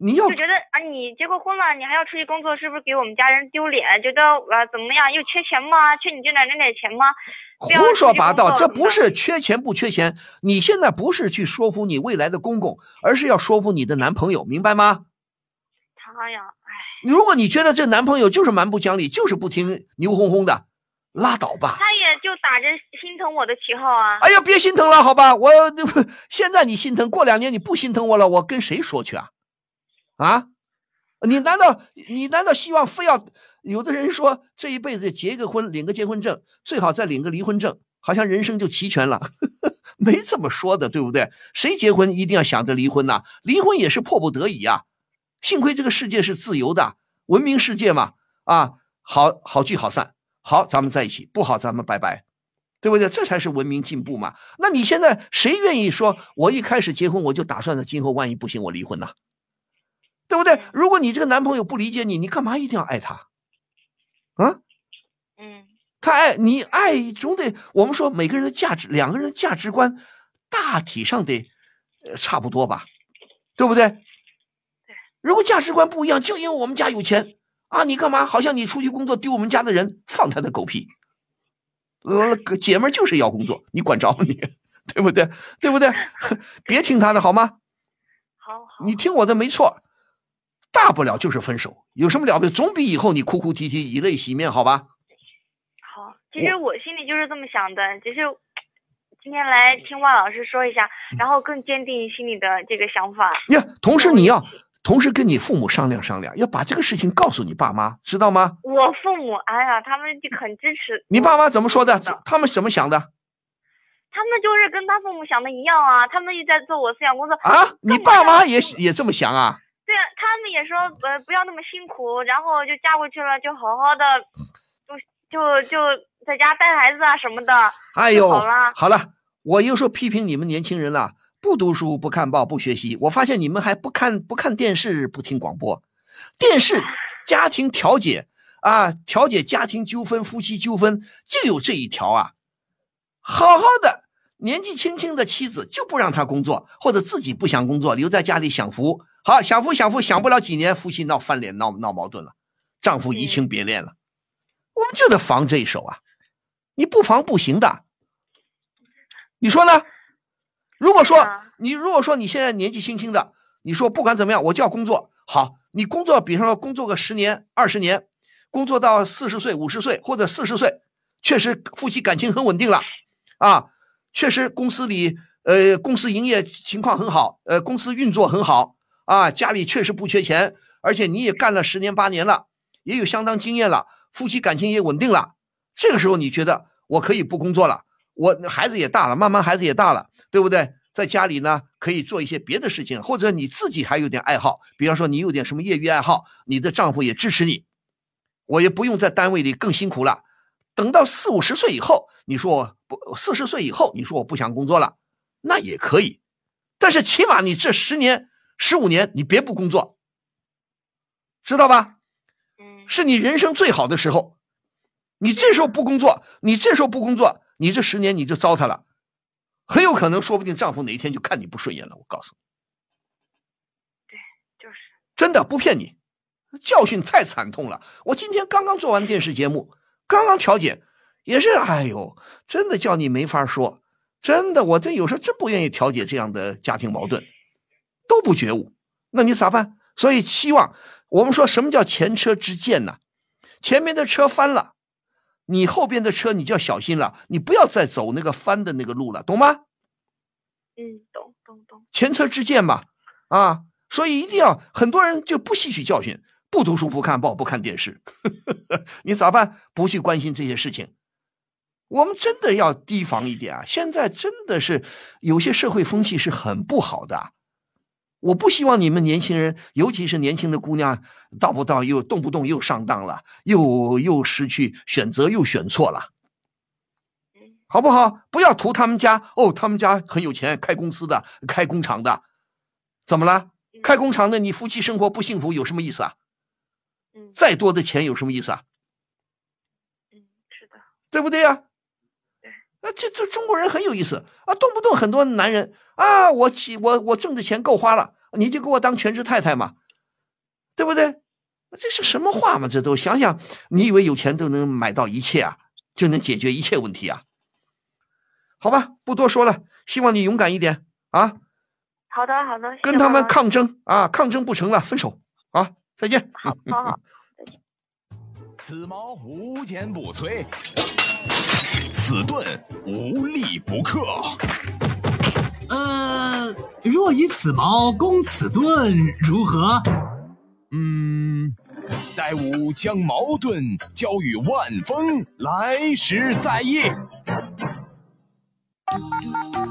你要就觉得啊，你结过婚了，你还要出去工作，是不是给我们家人丢脸？觉得呃怎么样？又缺钱吗？缺你这点那点钱吗？胡说八道！这不是缺钱不缺钱，你现在不是去说服你未来的公公，而是要说服你的男朋友，明白吗？他呀，哎，如果你觉得这男朋友就是蛮不讲理，就是不听牛哄哄的，拉倒吧。他也就打着心疼我的旗号啊。哎呀，别心疼了，好吧？我 (laughs) 现在你心疼，过两年你不心疼我了，我跟谁说去啊？啊，你难道你难道希望非要有的人说这一辈子结个婚领个结婚证，最好再领个离婚证，好像人生就齐全了？(laughs) 没这么说的，对不对？谁结婚一定要想着离婚呐？离婚也是迫不得已啊。幸亏这个世界是自由的，文明世界嘛。啊，好好聚好散，好咱们在一起，不好咱们拜拜，对不对？这才是文明进步嘛。那你现在谁愿意说，我一开始结婚我就打算着今后万一不行我离婚呢？对不对？如果你这个男朋友不理解你，你干嘛一定要爱他？啊？嗯，他爱你，爱总得我们说每个人的价值，两个人的价值观大体上得差不多吧？对不对？对。如果价值观不一样，就因为我们家有钱啊，你干嘛？好像你出去工作丢我们家的人，放他的狗屁！呃，姐们就是要工作，你管着吗你？(laughs) 对不对？对不对？(laughs) 别听他的好吗？好好，你听我的没错。大不了就是分手，有什么了不起？总比以后你哭哭啼啼、以泪洗面好吧？好，其实我心里就是这么想的，只是今天来听万老师说一下，然后更坚定心里的这个想法。呀，同时你要同时跟你父母商量商量，要把这个事情告诉你爸妈，知道吗？我父母，哎呀，他们就很支持。你爸妈怎么说的？他们怎么想的？他们就是跟他父母想的一样啊，他们也在做我思想工作啊。你爸妈也也这么想啊？对啊，他们也说呃不要那么辛苦，然后就嫁过去了，就好好的，就就就在家带孩子啊什么的。哎呦，好了。好了，我又说批评你们年轻人了，不读书不看报不学习，我发现你们还不看不看电视不听广播，电视 (laughs) 家庭调解啊，调解家庭纠纷夫妻纠纷就有这一条啊，好好的年纪轻轻的妻子就不让他工作，或者自己不想工作留在家里享福。好，享福享福，享不了几年，夫妻闹翻脸，闹闹矛盾了，丈夫移情别恋了，我们就得防这一手啊！你不防不行的，你说呢？如果说你如果说你现在年纪轻轻的，你说不管怎么样，我就要工作。好，你工作，比方说工作个十年、二十年，工作到四十岁、五十岁或者四十岁，确实夫妻感情很稳定了，啊，确实公司里呃，公司营业情况很好，呃，公司运作很好啊，家里确实不缺钱，而且你也干了十年八年了，也有相当经验了，夫妻感情也稳定了。这个时候你觉得我可以不工作了？我孩子也大了，慢慢孩子也大了，对不对？在家里呢，可以做一些别的事情，或者你自己还有点爱好，比方说你有点什么业余爱好，你的丈夫也支持你，我也不用在单位里更辛苦了。等到四五十岁以后，你说我不四十岁以后，你说我不想工作了，那也可以，但是起码你这十年、十五年，你别不工作，知道吧？是你人生最好的时候，你这时候不工作，你这时候不工作，你这十年你就糟蹋了。很有可能，说不定丈夫哪一天就看你不顺眼了。我告诉你，对，就是真的不骗你，教训太惨痛了。我今天刚刚做完电视节目，刚刚调解，也是，哎呦，真的叫你没法说。真的，我这有时候真不愿意调解这样的家庭矛盾，都不觉悟，那你咋办？所以希望我们说什么叫前车之鉴呢？前面的车翻了。你后边的车你就要小心了，你不要再走那个翻的那个路了，懂吗？嗯，懂懂懂。前车之鉴嘛，啊，所以一定要很多人就不吸取教训，不读书不看报不看电视，(laughs) 你咋办？不去关心这些事情，我们真的要提防一点啊！现在真的是有些社会风气是很不好的。我不希望你们年轻人，尤其是年轻的姑娘，到不到又动不动又上当了，又又失去选择，又选错了，好不好？不要图他们家哦，他们家很有钱，开公司的，开工厂的，怎么了？开工厂的，你夫妻生活不幸福有什么意思啊？再多的钱有什么意思啊？嗯，是的，对不对呀？啊，这这中国人很有意思啊，动不动很多男人啊，我起我我挣的钱够花了，你就给我当全职太太嘛，对不对？这是什么话嘛？这都想想，你以为有钱都能买到一切啊，就能解决一切问题啊？好吧，不多说了，希望你勇敢一点啊！好的，好的，跟他们抗争啊，抗争不成了，分手啊，再见。好，好，好，再见。此矛无坚不摧。此盾无力不克。呃，若以此矛攻此盾，如何？嗯，待吾将矛盾交与万峰，来时再议。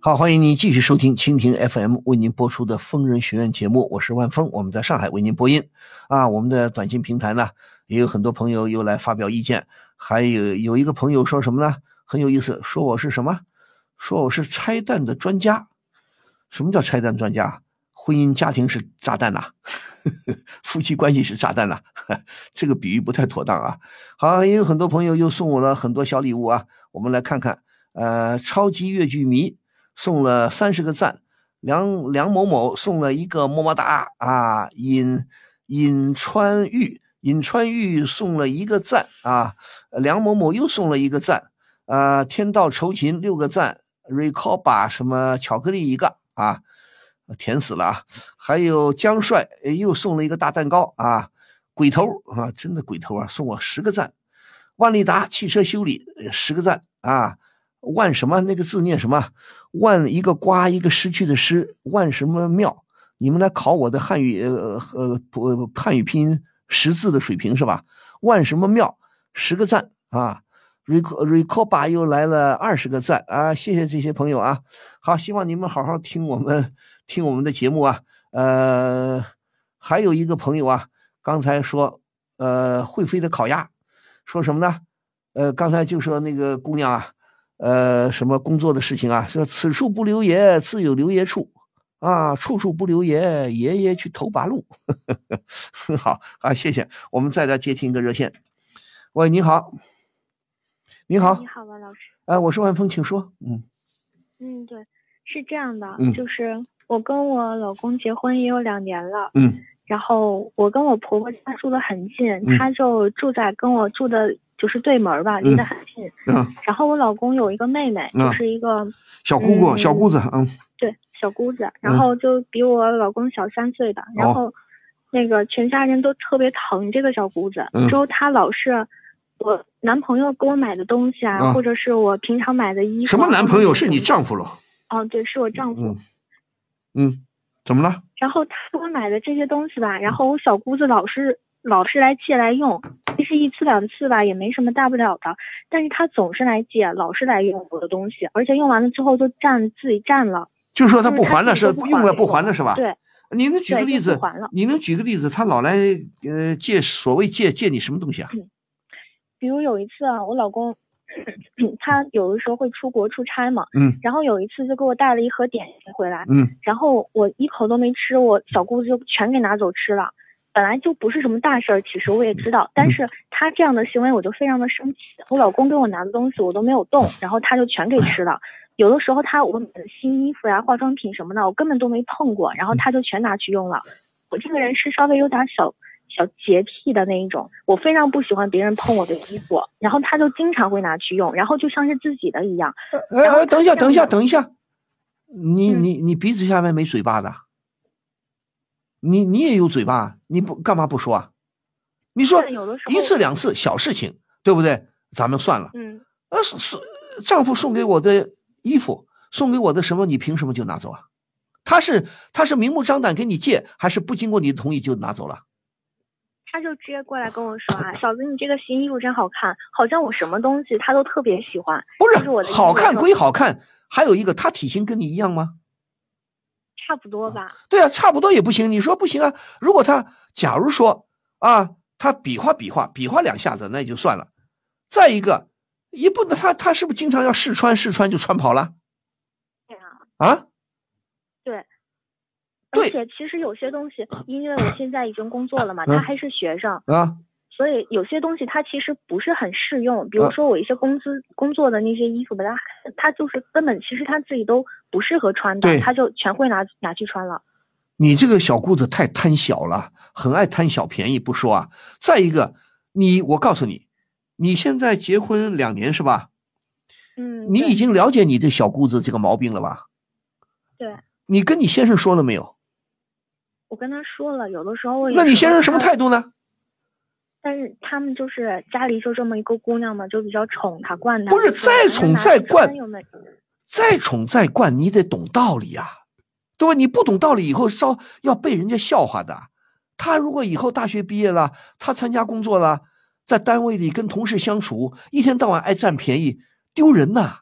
好，欢迎您继续收听蜻蜓 FM 为您播出的疯人学院节目，我是万峰，我们在上海为您播音。啊，我们的短信平台呢，也有很多朋友又来发表意见。还有有一个朋友说什么呢？很有意思，说我是什么？说我是拆弹的专家。什么叫拆弹专家？婚姻家庭是炸弹呐，(laughs) 夫妻关系是炸弹呐，(laughs) 这个比喻不太妥当啊。好，也有很多朋友又送我了很多小礼物啊。我们来看看，呃，超级越剧迷送了三十个赞，梁梁某某送了一个么么哒啊，尹尹川玉。尹川玉送了一个赞啊，梁某某又送了一个赞啊，天道酬勤六个赞，recall 把什么巧克力一个啊，甜死了啊！还有江帅又送了一个大蛋糕啊，鬼头啊，真的鬼头啊，送我十个赞，万利达汽车修理十个赞啊，万什么那个字念什么？万一个瓜一个失去的失，万什么妙？你们来考我的汉语呃呃不汉语拼音。识字的水平是吧？万什么妙，十个赞啊！Rico Rico 爸又来了二十个赞啊！谢谢这些朋友啊！好，希望你们好好听我们听我们的节目啊！呃，还有一个朋友啊，刚才说呃会飞的烤鸭，说什么呢？呃，刚才就说那个姑娘啊，呃，什么工作的事情啊？说此处不留爷，自有留爷处。啊，处处不留爷，爷爷去投八路。(laughs) 好啊，谢谢。我们再来接听一个热线。喂，你好，你好，你好，王老师。哎，我是万峰，请说。嗯，嗯，对，是这样的，嗯就是我跟我老公结婚也有两年了，嗯然后我跟我婆婆家住的很近，嗯她就住在跟我住的就是对门儿吧，离得很近。嗯，然后我老公有一个妹妹，啊就是一个小姑姑，嗯小姑子，嗯对小姑子，然后就比我老公小三岁的，然后那个全家人都特别疼这个小姑子，嗯之后她老是我男朋友给我买的东西啊，啊或者是我平常买的衣服啊。什么男朋友？是你丈夫了？哦，对，是我丈夫。嗯嗯，怎么了？然后他给我买的这些东西吧，然后我小姑子老是老是来借来用，其实一次两次吧也没什么大不了的，但是他总是来借，老是来用我的东西，而且用完了之后就占自己占了。就是说他不还了，是用了不还了是吧？对。你能举个例子还了？你能举个例子？他老来呃借所谓借借你什么东西啊？比如有一次啊，我老公 (clears throat) 他有的时候会出国出差嘛，嗯然后有一次就给我带了一盒点心回来，嗯然后我一口都没吃，我小姑子就全给拿走吃了。本来就不是什么大事儿，其实我也知道，但是他这样的行为我就非常的生气。我老公给我拿的东西我都没有动，然后他就全给吃了。(laughs) 有的时候他我买的新衣服呀、化妆品什么的，我根本都没碰过，然后他就全拿去用了。我这个人是稍微有点小小洁癖的那一种，我非常不喜欢别人碰我的衣服，然后他就经常会拿去用，然后就像是自己的一样。呃呃，等一下，等一下，等一下，你嗯你你鼻子下面没嘴巴的？你你也有嘴巴，你不干嘛不说啊？你说一次两次小事情，对不对？咱们算了。嗯，呃，是是丈夫送给我的衣服，送给我的什么，你凭什么就拿走啊？他是他是明目张胆给你借，还是不经过你的同意就拿走了？他就直接过来跟我说啊，嫂子，你这个新衣服真好看，好像我什么东西他都特别喜欢。不就是我的好看归好看，还有一个他体型跟你一样吗？差不多吧。对啊，差不多也不行。你说不行啊？如果他假如说啊，他比划比划比划两下子，那也就算了。再一个，也不能他他是不是经常要试穿试穿就穿跑了对啊，啊？对。对而且其实有些东西，(laughs) 因为我现在已经工作了嘛，嗯他还是学生，啊，所以有些东西它其实不是很适用。比如啊说我一些工资工作的那些衣服吧，他他就是根本其实他自己都不适合穿的，他就全会拿拿去穿了。你这个小姑子太贪小了，很爱贪小便宜不说啊。再一个，你我告诉你，你现在结婚两年是吧？嗯，你已经了解你这小姑子这个毛病了吧？对你跟你先生说了没有？我跟他说了，有的时候我那你先生什么态度呢？但是他们就是家里就这么一个姑娘嘛，就比较宠她惯她。不是再宠再惯再宠再惯，你得懂道理呀、对吧？你不懂道理，以后稍要被人家笑话的。他如果以后大学毕业了，他参加工作了，在单位里跟同事相处，一天到晚爱占便宜，丢人呐、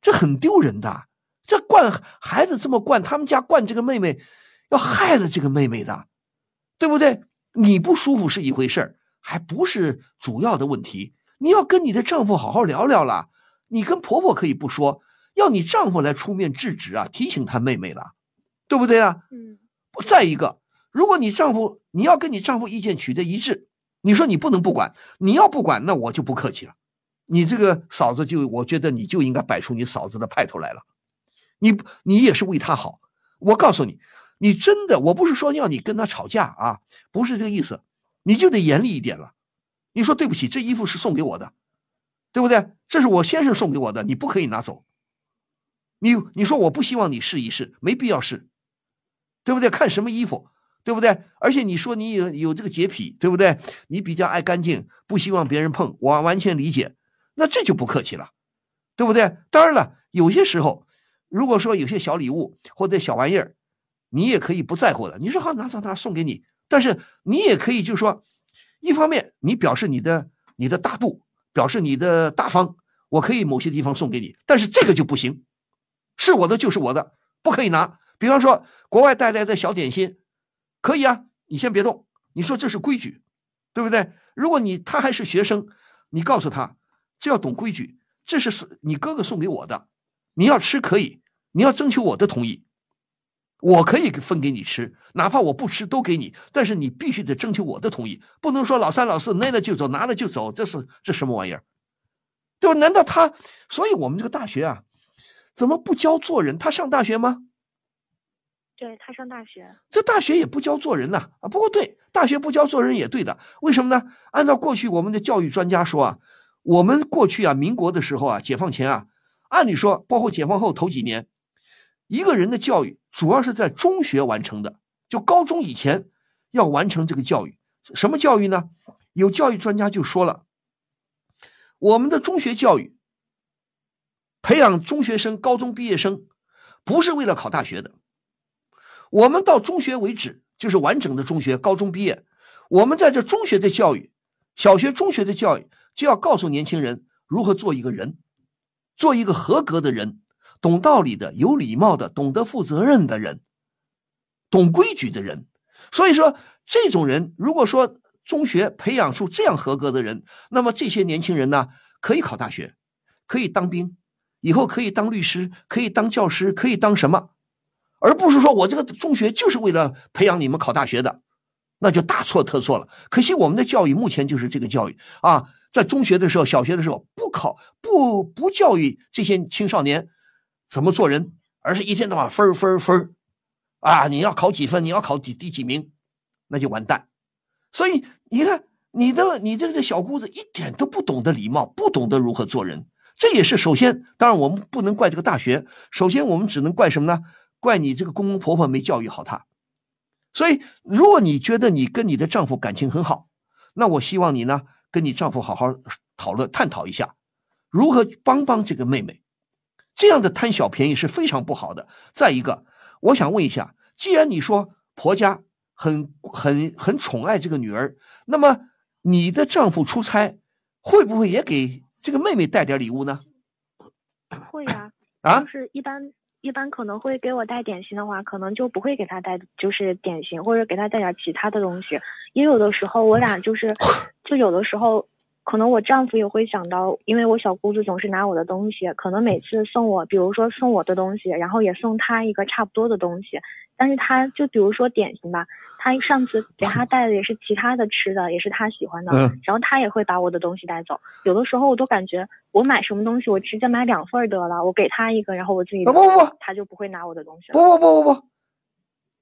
这很丢人的。这惯孩子这么惯，他们家惯这个妹妹，要害了这个妹妹的，对不对？你不舒服是一回事儿，还不是主要的问题。你要跟你的丈夫好好聊聊了。你跟婆婆可以不说，要你丈夫来出面制止啊，提醒他妹妹了，对不对啊？嗯再一个，如果你丈夫你要跟你丈夫意见取得一致，你说你不能不管，你要不管，那我就不客气了。你这个嫂子就，我觉得你就应该摆出你嫂子的派头来了。你你也是为她好，我告诉你，你真的，我不是说要你跟她吵架啊，不是这个意思，你就得严厉一点了。你说对不起，这衣服是送给我的，对不对？这是我先生送给我的，你不可以拿走。你你说我不希望你试一试，没必要试，对不对？看什么衣服，对不对？而且你说你有有这个洁癖，对不对？你比较爱干净，不希望别人碰，我完全理解。那这就不客气了，对不对？当然了，有些时候，如果说有些小礼物或者小玩意儿，你也可以不在乎的。你说好，拿走拿送给你，但是你也可以就是说，一方面你表示你的你的大度，表示你的大方，我可以某些地方送给你，但是这个就不行，是我的就是我的，不可以拿。比方说国外带来的小点心，可以啊，你先别动。你说这是规矩，对不对？如果你他还是学生，你告诉他这要懂规矩，这是你哥哥送给我的，你要吃可以，你要征求我的同意。我可以分给你吃，哪怕我不吃都给你，但是你必须得征求我的同意，不能说老三老四拿了就走，拿了就走，这是这什么玩意儿？对吧？难道他？所以我们这个大学啊，怎么不教做人？他上大学吗？对他上大学，这大学也不教做人呐啊！不过对，大学不教做人也对的。为什么呢？按照过去我们的教育专家说啊，我们过去啊，民国的时候啊，解放前啊，按理说，包括解放后头几年，一个人的教育主要是在中学完成的，就高中以前要完成这个教育。什么教育呢？有教育专家就说了，我们的中学教育培养中学生、高中毕业生，不是为了考大学的。我们到中学为止，就是完整的中学，高中毕业。我们在这中学的教育，小学、中学的教育，就要告诉年轻人如何做一个人，做一个合格的人，懂道理的、有礼貌的、懂得负责任的人，懂规矩的人。所以说，这种人，如果说中学培养出这样合格的人，那么这些年轻人呢，可以考大学，可以当兵，以后可以当律师，可以当教师，可以当什么？而不是说我这个中学就是为了培养你们考大学的，那就大错特错了。可惜我们的教育目前就是这个教育啊，在中学的时候、小学的时候不考不不教育这些青少年怎么做人，而是一天到晚分分分啊！你要考几分？你要考第第几名？那就完蛋。所以你看，你的你这个小姑子一点都不懂得礼貌，不懂得如何做人。这也是首先，当然我们不能怪这个大学，首先我们只能怪什么呢？怪你这个公公婆婆没教育好她，所以如果你觉得你跟你的丈夫感情很好，那我希望你呢跟你丈夫好好讨论探讨一下，如何帮帮这个妹妹。这样的贪小便宜是非常不好的。再一个，我想问一下，既然你说婆家很很很宠爱这个女儿，那么你的丈夫出差会不会也给这个妹妹带点礼物呢？会呀，(coughs) 啊，就是一般。一般可能会给我带点心的话，可能就不会给她带，就是点心或者给她带点其他的东西。也有的时候我俩就是，(coughs) 就有的时候，可能我丈夫也会想到，因为我小姑子总是拿我的东西，可能每次送我，比如说送我的东西，然后也送他一个差不多的东西。但是他就比如说点心吧，他上次给他带的也是其他的吃的，也是他喜欢的，然后他也会把我的东西带走。有的时候我都感觉我买什么东西，我直接买两份得了，我给他一个，然后我自己不不不，他就不会拿我的东西。不不不不不，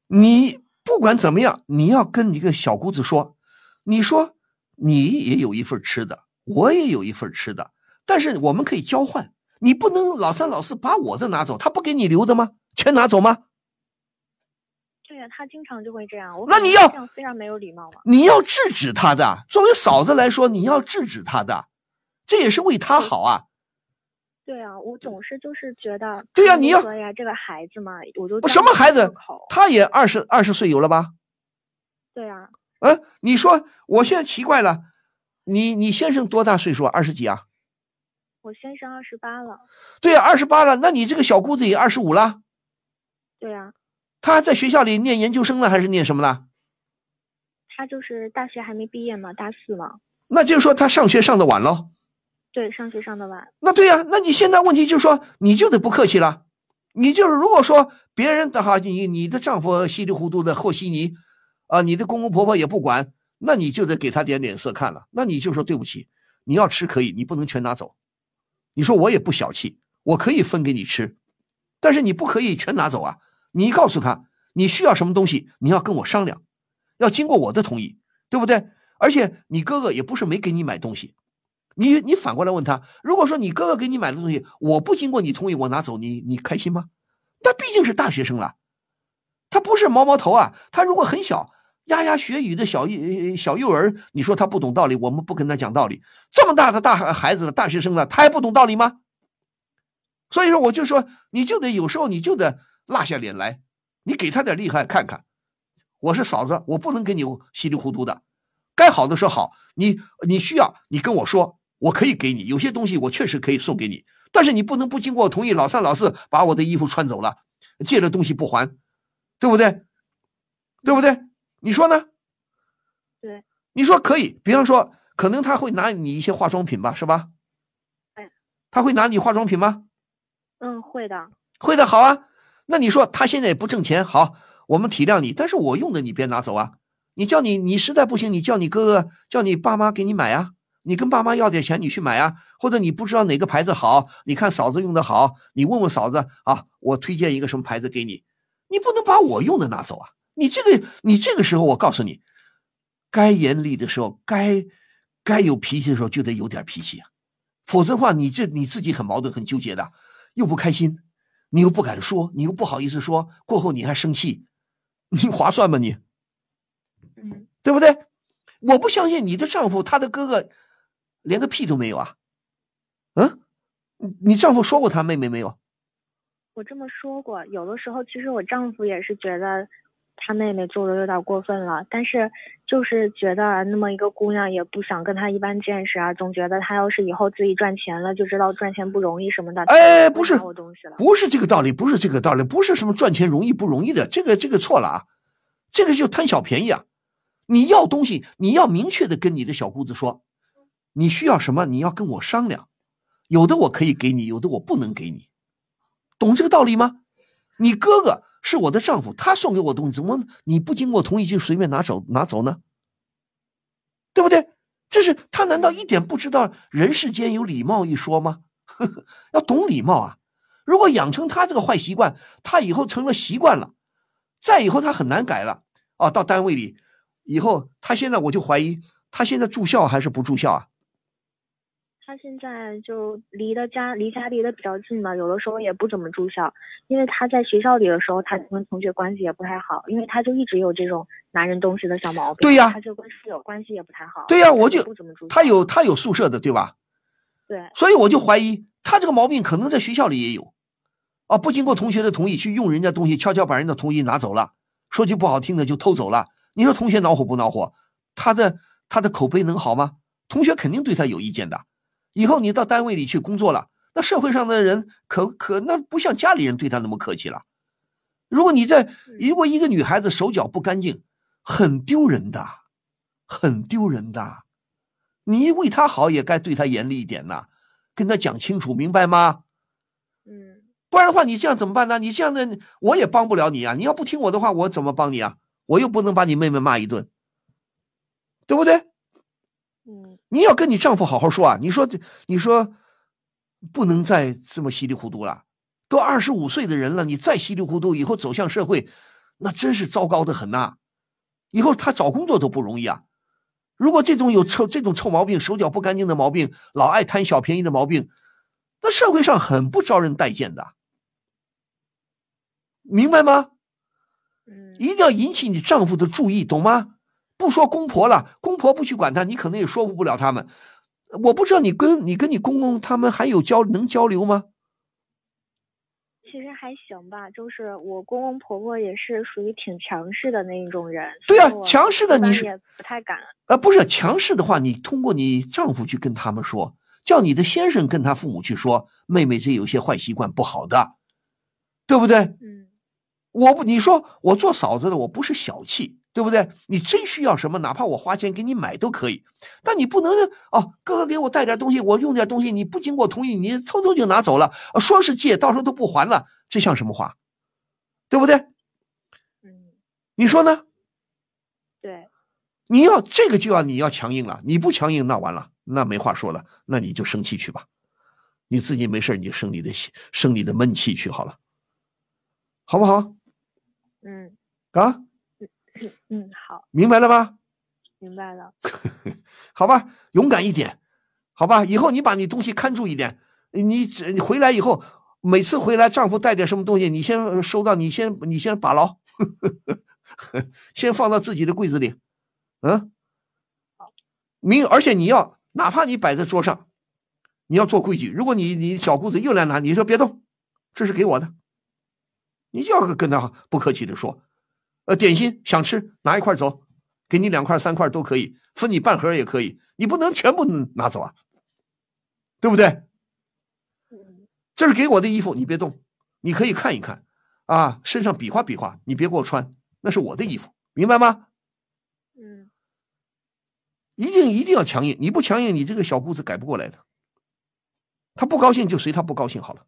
你不管怎么样，你要跟一个小姑子说，你说你也有一份吃的，我也有一份吃的，但是我们可以交换，你不能老三老四把我的拿走，他不给你留的吗？全拿走吗？对呀，他经常就会这样。那你要这样非常没有礼貌嘛？你要制止他的。作为嫂子来说，你要制止他的，这也是为他好啊。对啊，我总是就是觉得。对呀，你要呀，这个孩子嘛，我就什么孩子？他也二十二十岁有了吧？对啊。嗯，你说我现在奇怪了，你你先生多大岁数？二十几啊？我先生二十八了。对呀，二十八了，那你这个小姑子也二十五了。对呀。他在学校里念研究生了，还是念什么了？他就是大学还没毕业嘛，大四嘛。那就是说他上学上的晚喽。对，上学上的晚。那对呀，那你现在问题就是说，你就得不客气了。你就是如果说别人的哈，你你的丈夫稀里糊涂的和稀泥，啊，你的公公婆婆也不管，那你就得给他点脸色看了。那你就说对不起，你要吃可以，你不能全拿走。你说我也不小气，我可以分给你吃，但是你不可以全拿走啊。你告诉他你需要什么东西，你要跟我商量，要经过我的同意，对不对？而且你哥哥也不是没给你买东西，你你反过来问他，如果说你哥哥给你买的东西，我不经过你同意我拿走，你你开心吗？他毕竟是大学生了，他不是毛毛头啊，他如果很小，牙牙学语的小幼小幼儿，你说他不懂道理，我们不跟他讲道理。这么大的大孩子了，大学生了，他还不懂道理吗？所以说，我就说，你就得有时候你就得。落下脸来，你给他点厉害看看。我是嫂子，我不能跟你稀里糊涂的。该好的说好，你你需要你跟我说，我可以给你。有些东西我确实可以送给你，但是你不能不经过我同意，老三老四把我的衣服穿走了，借了东西不还，对不对？对不对？你说呢？对，你说可以。比方说，可能他会拿你一些化妆品吧，是吧？哎，他会拿你化妆品吗？嗯，会的。会的，好啊。那你说他现在也不挣钱，好，我们体谅你，但是我用的你别拿走啊！你叫你你实在不行，你叫你哥哥叫你爸妈给你买啊！你跟爸妈要点钱，你去买啊，或者你不知道哪个牌子好，你看嫂子用的好，你问问嫂子啊，我推荐一个什么牌子给你，你不能把我用的拿走啊！你这个，你这个时候，我告诉你，该严厉的时候，该该有脾气的时候，就得有点脾气啊，否则的话，你这你自己很矛盾、很纠结的，又不开心，你又不敢说，你又不好意思说，过后你还生气，你划算吗你？嗯，对不对？我不相信你的丈夫，他的哥哥。连个屁都没有啊！嗯，你丈夫说过他妹妹没有？我这么说过，有的时候其实我丈夫也是觉得他妹妹做的有点过分了，但是就是觉得那么一个姑娘也不想跟他一般见识啊，总觉得他要是以后自己赚钱了，就知道赚钱不容易什么的。哎，不是，不是这个道理，不是这个道理，不是什么赚钱容易不容易的，这个这个错了啊！这个就贪小便宜啊！你要东西，你要明确的跟你的小姑子说。你需要什么？你要跟我商量，有的我可以给你，有的我不能给你，懂这个道理吗？你哥哥是我的丈夫，他送给我东西，怎么你不经过同意就随便拿走拿走呢？对不对？这是他难道一点不知道人世间有礼貌一说吗？(laughs) 要懂礼貌啊！如果养成他这个坏习惯，他以后成了习惯了，再以后他很难改了。哦，到单位里以后，他现在我就怀疑他现在住校还是不住校啊？他现在就离的家离家离得比较近嘛，有的时候也不怎么住校，因为他在学校里的时候，他跟同学关系也不太好，因为他就一直有这种拿人东西的小毛病。对呀，他就跟室友关系也不太好。对呀，我就不怎么住。他有他有宿舍的，对吧？对。所以我就怀疑他这个毛病可能在学校里也有，啊，不经过同学的同意去用人家东西，悄悄把人的同意拿走了，说句不好听的就偷走了。你说同学恼火不恼火？他的他的口碑能好吗？同学肯定对他有意见的。以后你到单位里去工作了，那社会上的人可可那不像家里人对他那么客气了。如果你在，如果一个女孩子手脚不干净，很丢人的，很丢人的。你为她好也该对她严厉一点呐，跟她讲清楚，明白吗？嗯，不然的话，你这样怎么办呢？你这样的我也帮不了你啊！你要不听我的话，我怎么帮你啊？我又不能把你妹妹骂一顿，对不对？你要跟你丈夫好好说啊！你说，你说，不能再这么稀里糊涂了。都二十五岁的人了，你再稀里糊涂，以后走向社会，那真是糟糕的很呐！以后他找工作都不容易啊！如果这种有臭这种臭毛病、手脚不干净的毛病、老爱贪小便宜的毛病，那社会上很不招人待见的，明白吗？一定要引起你丈夫的注意，懂吗？不说公婆了，公婆不去管他，你可能也说服不了他们。我不知道你跟你跟你公公他们还有交能交流吗？其实还行吧，就是我公公婆婆也是属于挺强势的那一种人。对啊，强势的你是不太敢。呃，不是强势的话，你通过你丈夫去跟他们说，叫你的先生跟他父母去说，妹妹这有些坏习惯不好的，对不对？嗯，我不，你说我做嫂子的，我不是小气。对不对？你真需要什么，哪怕我花钱给你买都可以。但你不能哦，哥哥给我带点东西，我用点东西，你不经过同意，你匆匆就拿走了。说是借，到时候都不还了，这像什么话？对不对？嗯，你说呢？对，你要这个就要你要强硬了，你不强硬那完了，那没话说了，那你就生气去吧，你自己没事你就生你的生你的闷气去好了，好不好？嗯，啊。(coughs) 嗯，好，明白了吧？明白了。(laughs) 好吧，勇敢一点，好吧。以后你把你东西看住一点。你你回来以后，每次回来，丈夫带点什么东西，你先收到，你先你先把牢，(laughs) 先放到自己的柜子里。嗯，明，而且你要哪怕你摆在桌上，你要做规矩。如果你你小姑子又来拿，你说别动，这是给我的，你就要跟他不客气的说。呃，点心想吃，拿一块走，给你两块、三块都可以，分你半盒也可以，你不能全部拿走啊，对不对？这是给我的衣服，你别动，你可以看一看，啊，身上比划比划，你别给我穿，那是我的衣服，明白吗？嗯，一定一定要强硬，你不强硬，你这个小姑子改不过来的。他不高兴就随他不高兴好了，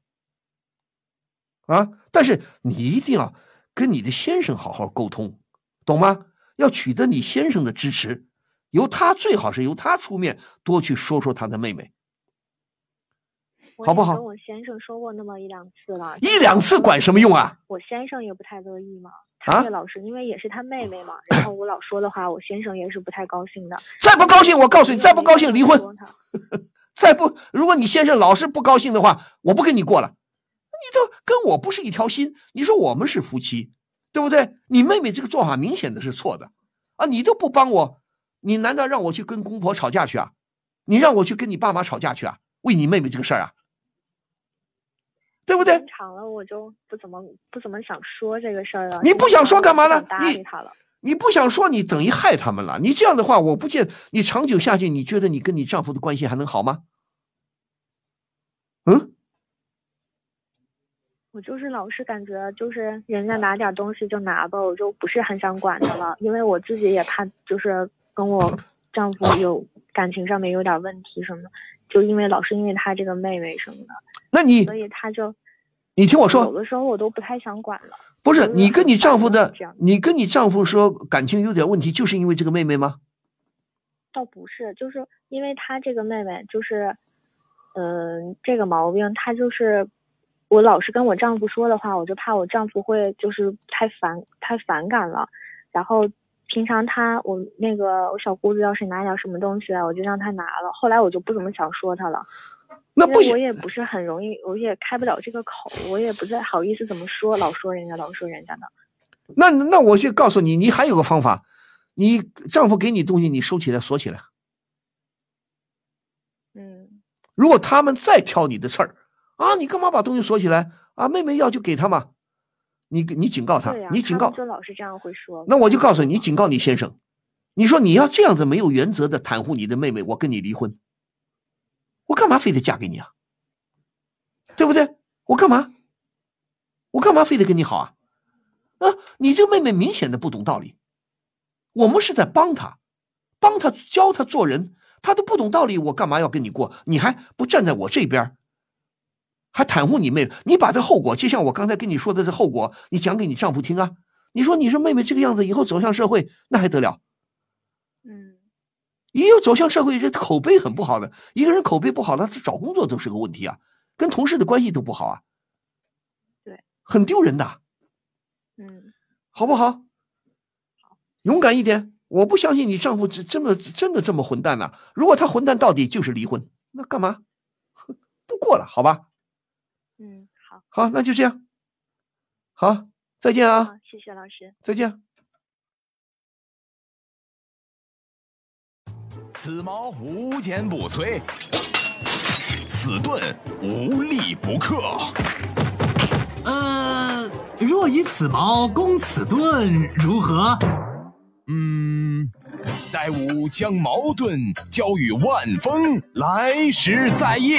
啊，但是你一定要。跟你的先生好好沟通，懂吗？要取得你先生的支持，由他最好是由他出面多去说说他的妹妹，好不好？跟我先生说过那么一两次了，一两次管什么用啊？我先生也不太乐意嘛。他也老是因为也是他妹妹嘛，然后我老说的话，我先生也是不太高兴的。(laughs) 再不高兴，我告诉你，再不高兴离婚。(laughs) 再不，如果你先生老是不高兴的话，我不跟你过了。你都跟我不是一条心。你说我们是夫妻，对不对？你妹妹这个做法明显的是错的啊！你都不帮我，你难道让我去跟公婆吵架去啊？你让我去跟你爸妈吵架去啊？为你妹妹这个事儿啊？对不对？长了我就不怎么不怎么想说这个事儿了。你不想说干嘛呢？你你不想说，你等于害他们了。你这样的话，我不见你长久下去，你觉得你跟你丈夫的关系还能好吗？嗯？我就是老是感觉，就是人家拿点东西就拿吧，我就不是很想管他了，因为我自己也怕，就是跟我丈夫有感情上面有点问题什么的。就因为老是因为他这个妹妹什么的，那你所以他就，你听我说，有的时候我都不太想管了。不是你跟你丈夫的，你跟你丈夫说感情有点问题，就是因为这个妹妹吗？倒不是，就是因为他这个妹妹，就是，嗯，这个毛病，他就是我老是跟我丈夫说的话，我就怕我丈夫会就是太反太反感了，然后。平常他我那个我小姑子要是拿点什么东西来，我就让他拿了。后来我就不怎么想说他了，那不我也不是很容易，我也开不了这个口，我也不再好意思怎么说，老说人家，老说人家的。那那我就告诉你，你还有个方法，你丈夫给你东西，你收起来锁起来。嗯。如果他们再挑你的刺儿啊，你干嘛把东西锁起来啊？妹妹要就给她嘛。你你警告他，你警告，就老是这样会说。那我就告诉你，你警告你先生，你说你要这样子没有原则的袒护你的妹妹，我跟你离婚。我干嘛非得嫁给你啊？对不对？我干嘛？我干嘛非得跟你好啊？啊，你这妹妹明显的不懂道理。我们是在帮她，帮她教她做人，她都不懂道理，我干嘛要跟你过？你还不站在我这边？还袒护你妹妹，你把这后果，就像我刚才跟你说的这后果，你讲给你丈夫听啊？你说你说妹妹这个样子，以后走向社会，那还得了？嗯，一有走向社会，这口碑很不好的。一个人口碑不好，他找工作都是个问题啊，跟同事的关系都不好啊。对，很丢人的。嗯，好不好？勇敢一点。我不相信你丈夫真真的真的这么混蛋呐！如果他混蛋到底，就是离婚。那干嘛？(laughs) 不过了，好吧。嗯，好，好，那就这样，好，再见啊！谢谢老师，再见。此矛无坚不摧，此盾无力不克。呃，若以此矛攻此盾，如何？嗯，待吾将矛盾交与万峰，来时再议。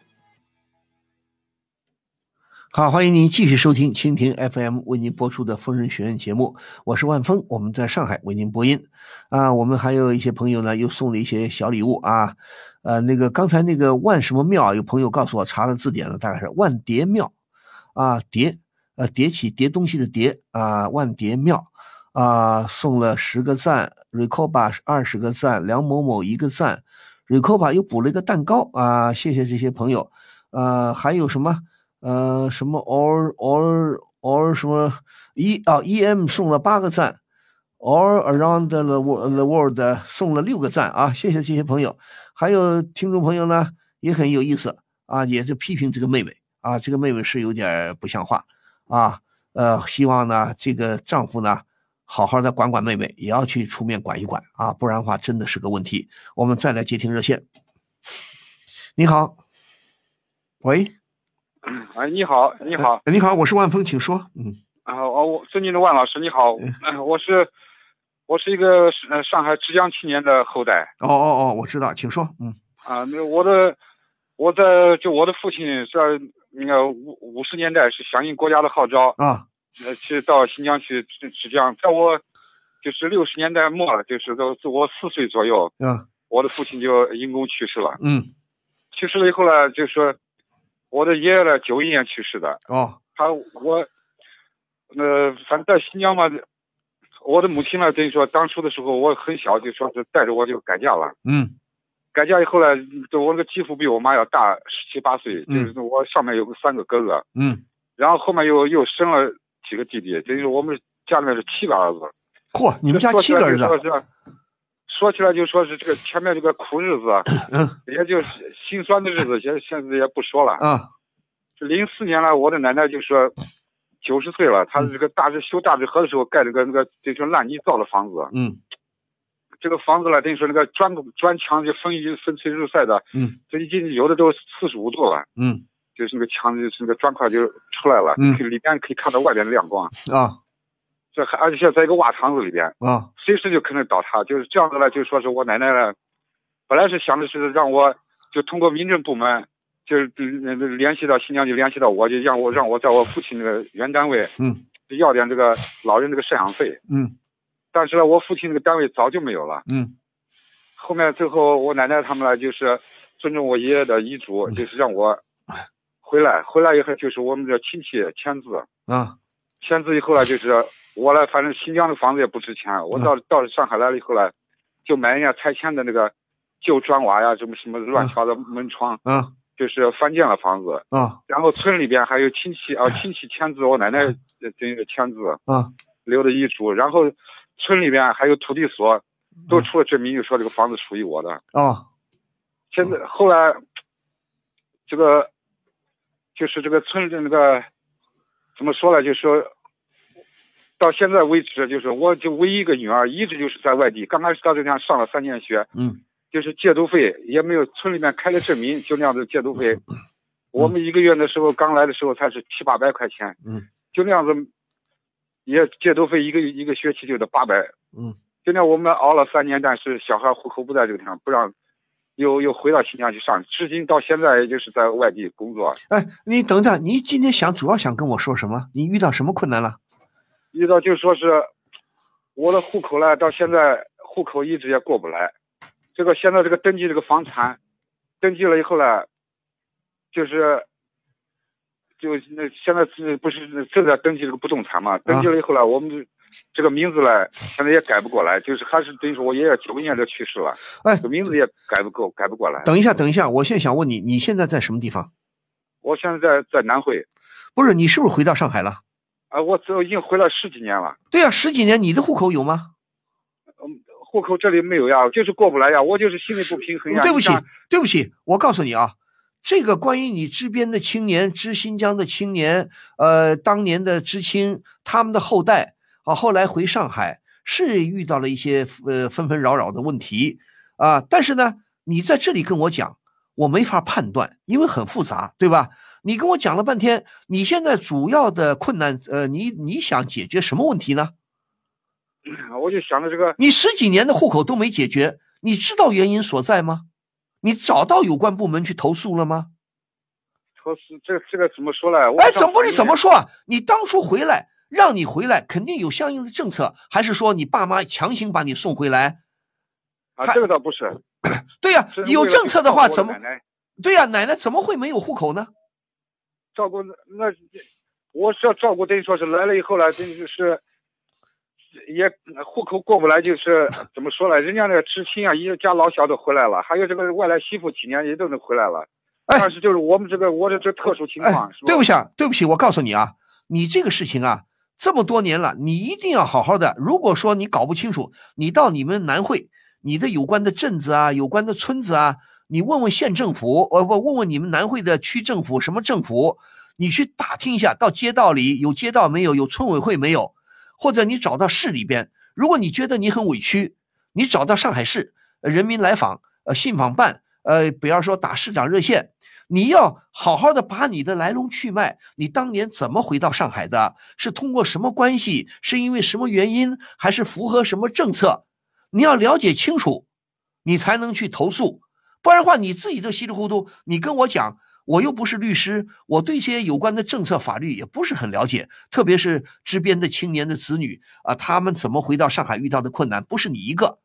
好，欢迎您继续收听蜻蜓 FM 为您播出的疯人学院节目，我是万峰，我们在上海为您播音。啊，我们还有一些朋友呢，又送了一些小礼物啊。呃，那个刚才那个万什么庙，有朋友告诉我查了字典了，大概是万叠庙啊，叠呃叠起叠东西的叠啊，万叠庙啊，送了十个赞 r e c o b a 二十个赞，梁某某一个赞 r e c o b a 又补了一个蛋糕啊，谢谢这些朋友。呃，还有什么？呃，什么 all all all 什么 e 啊 e m 送了八个赞，all around the world the world 送了六个赞啊！谢谢这些朋友，还有听众朋友呢也很有意思啊，也是批评这个妹妹啊，这个妹妹是有点不像话啊。呃，希望呢这个丈夫呢好好的管管妹妹，也要去出面管一管啊，不然的话真的是个问题。我们再来接听热线，你好，喂。(clears throat) 哎，你好，你好，你好，我是万峰，请说。嗯，啊，哦，我尊敬的万老师，你好，嗯，我是，我是一个呃上海浙江青年的后代。哦哦哦，我知道，请说。嗯。啊，那我的，我的就我的父亲在那个五五十年代是响应国家的号召啊，呃，去到新疆去浙江。在我就是六十年代末，就是都我四岁左右，嗯，我的父亲就因公去世了。嗯，去世了以后呢，就说我的爷爷呢，九一年去世的。哦，他我，呃，反正在新疆嘛，我的母亲呢，等于说当初的时候我很小，就说是带着我就改嫁了。嗯。改嫁以后呢，就我那个继父比我妈要大十七八岁，就是我上面有个三个哥哥，嗯，然后后面又又生了几个弟弟，等于说我们家里面是七个儿子。嚯，你们家七个儿子？说起来就说是这个前面这个苦日子，嗯，也就是心酸的日子，现现在也不说了。啊，零四年了，我的奶奶就说九十岁了，她这个大治修大治河的时候盖了个那个就是烂泥造的房子，嗯。这个房子呢，等于说那个砖砖墙就风雨风吹日晒的，嗯，这已经有的都四十五度了，嗯，就是那个墙就是那个砖块就出来了，嗯，里边可以看到外边的亮光。啊，这还而且在在一个瓦厂子里边啊，随时就可能倒塌，就是这样子呢，就说是我奶奶呢，本来是想的是让我就通过民政部门，就是联系到新疆就联系到我，就让我让我在我父亲那个原单位，嗯，要点这个老人这个赡养费，嗯。但是呢，我父亲那个单位早就没有了。嗯，后面最后我奶奶他们呢，就是尊重我爷爷的遗嘱，就是让我回来。回来以后，就是我们的亲戚签字。啊，签字以后呢，就是我呢，反正新疆的房子也不值钱。我到到上海来了以后呢，就买人家拆迁的那个旧砖瓦呀，什么什么乱七八糟门窗。嗯，就是翻建了房子。啊，然后村里边还有亲戚啊，(laughs) 亲戚签字，我奶奶这个签字。啊，留的遗嘱，然后。村里边还有土地所，都出了证明，就说这个房子属于我的。啊，现在后来，这个就是这个村的那个怎么说呢？就说到现在为止，就是我就唯一一个女儿，一直就是在外地。刚开始到这边上了三年学，嗯，就是借读费也没有，村里面开了证明，就那样子借读费。我们一个月的时候刚来的时候才是七八百块钱，嗯，就那样子。也借读费一个一个学期就得八百，嗯，现在我们熬了三年，但是小孩户口不在这个地方，不让，又又回到新疆去上，至今到现在也就是在外地工作。哎，你等等，你今天想主要想跟我说什么？你遇到什么困难了？遇到就说是我的户口呢，到现在户口一直也过不来。这个现在这个登记这个房产，登记了以后呢，就是。就那现在是不是正在登记这个不动产嘛？登记了以后呢，我们这个名字呢，现在也改不过来，就是还是等于说我爷爷九一年就去世了，哎，这名字也改不够，改不过来。等一下，等一下，我现在想问你，你现在在什么地方？我现在在在南汇。不是，你是不是回到上海了？啊，我都已经回来十几年了。对呀，十几年，你的户口有吗？嗯，户口这里没有呀，就是过不来呀，我就是心里不平衡呀。对不起，对不起，我告诉你啊。这个关于你支边的青年、支新疆的青年，呃，当年的知青，他们的后代啊，后来回上海是遇到了一些呃纷纷扰扰的问题啊。但是呢，你在这里跟我讲，我没法判断，因为很复杂，对吧？你跟我讲了半天，你现在主要的困难，呃，你你想解决什么问题呢？(clears throat) 我就想着这个，你十几年的户口都没解决，你知道原因所在吗？你找到有关部门去投诉了吗？投诉这这个怎么说呢？哎，怎么不是怎么说啊？你当初回来，让你回来，肯定有相应的政策，还是说你爸妈强行把你送回来？啊，这个倒不是。(clears throat) 对呀，有政策的话怎么？对呀，奶奶怎么会没有户口呢？照顾那，我是要照顾，等于说是来了以后呢，等于是。也户口过不来，就是怎么说呢？人家那个知青啊，一家老小都回来了，还有这个外来媳妇几年也都能回来了。但是就是我们这个，我的这特殊情况，对不起，啊，对不起，我告诉你啊，你这个事情啊，这么多年了，你一定要好好的。如果说你搞不清楚，你到你们南汇，你的有关的镇子啊，有关的村子啊，你问问县政府，呃不，问问你们南汇的区政府什么政府，你去打听一下，到街道里有街道没有，有村委会没有。或者你找到市里边，如果你觉得你很委屈，你找到上海市人民来访呃信访办呃，比方说打市长热线，你要好好的把你的来龙去脉，你当年怎么回到上海的？是通过什么关系？是因为什么原因？还是符合什么政策？你要了解清楚，你才能去投诉。不然的话，你自己都稀里糊涂，你跟我讲，我又不是律师，我对这些有关的政策法律也不是很了解。特别是支边的青年的子女啊，他们怎么回到上海遇到的困难，不是你一个。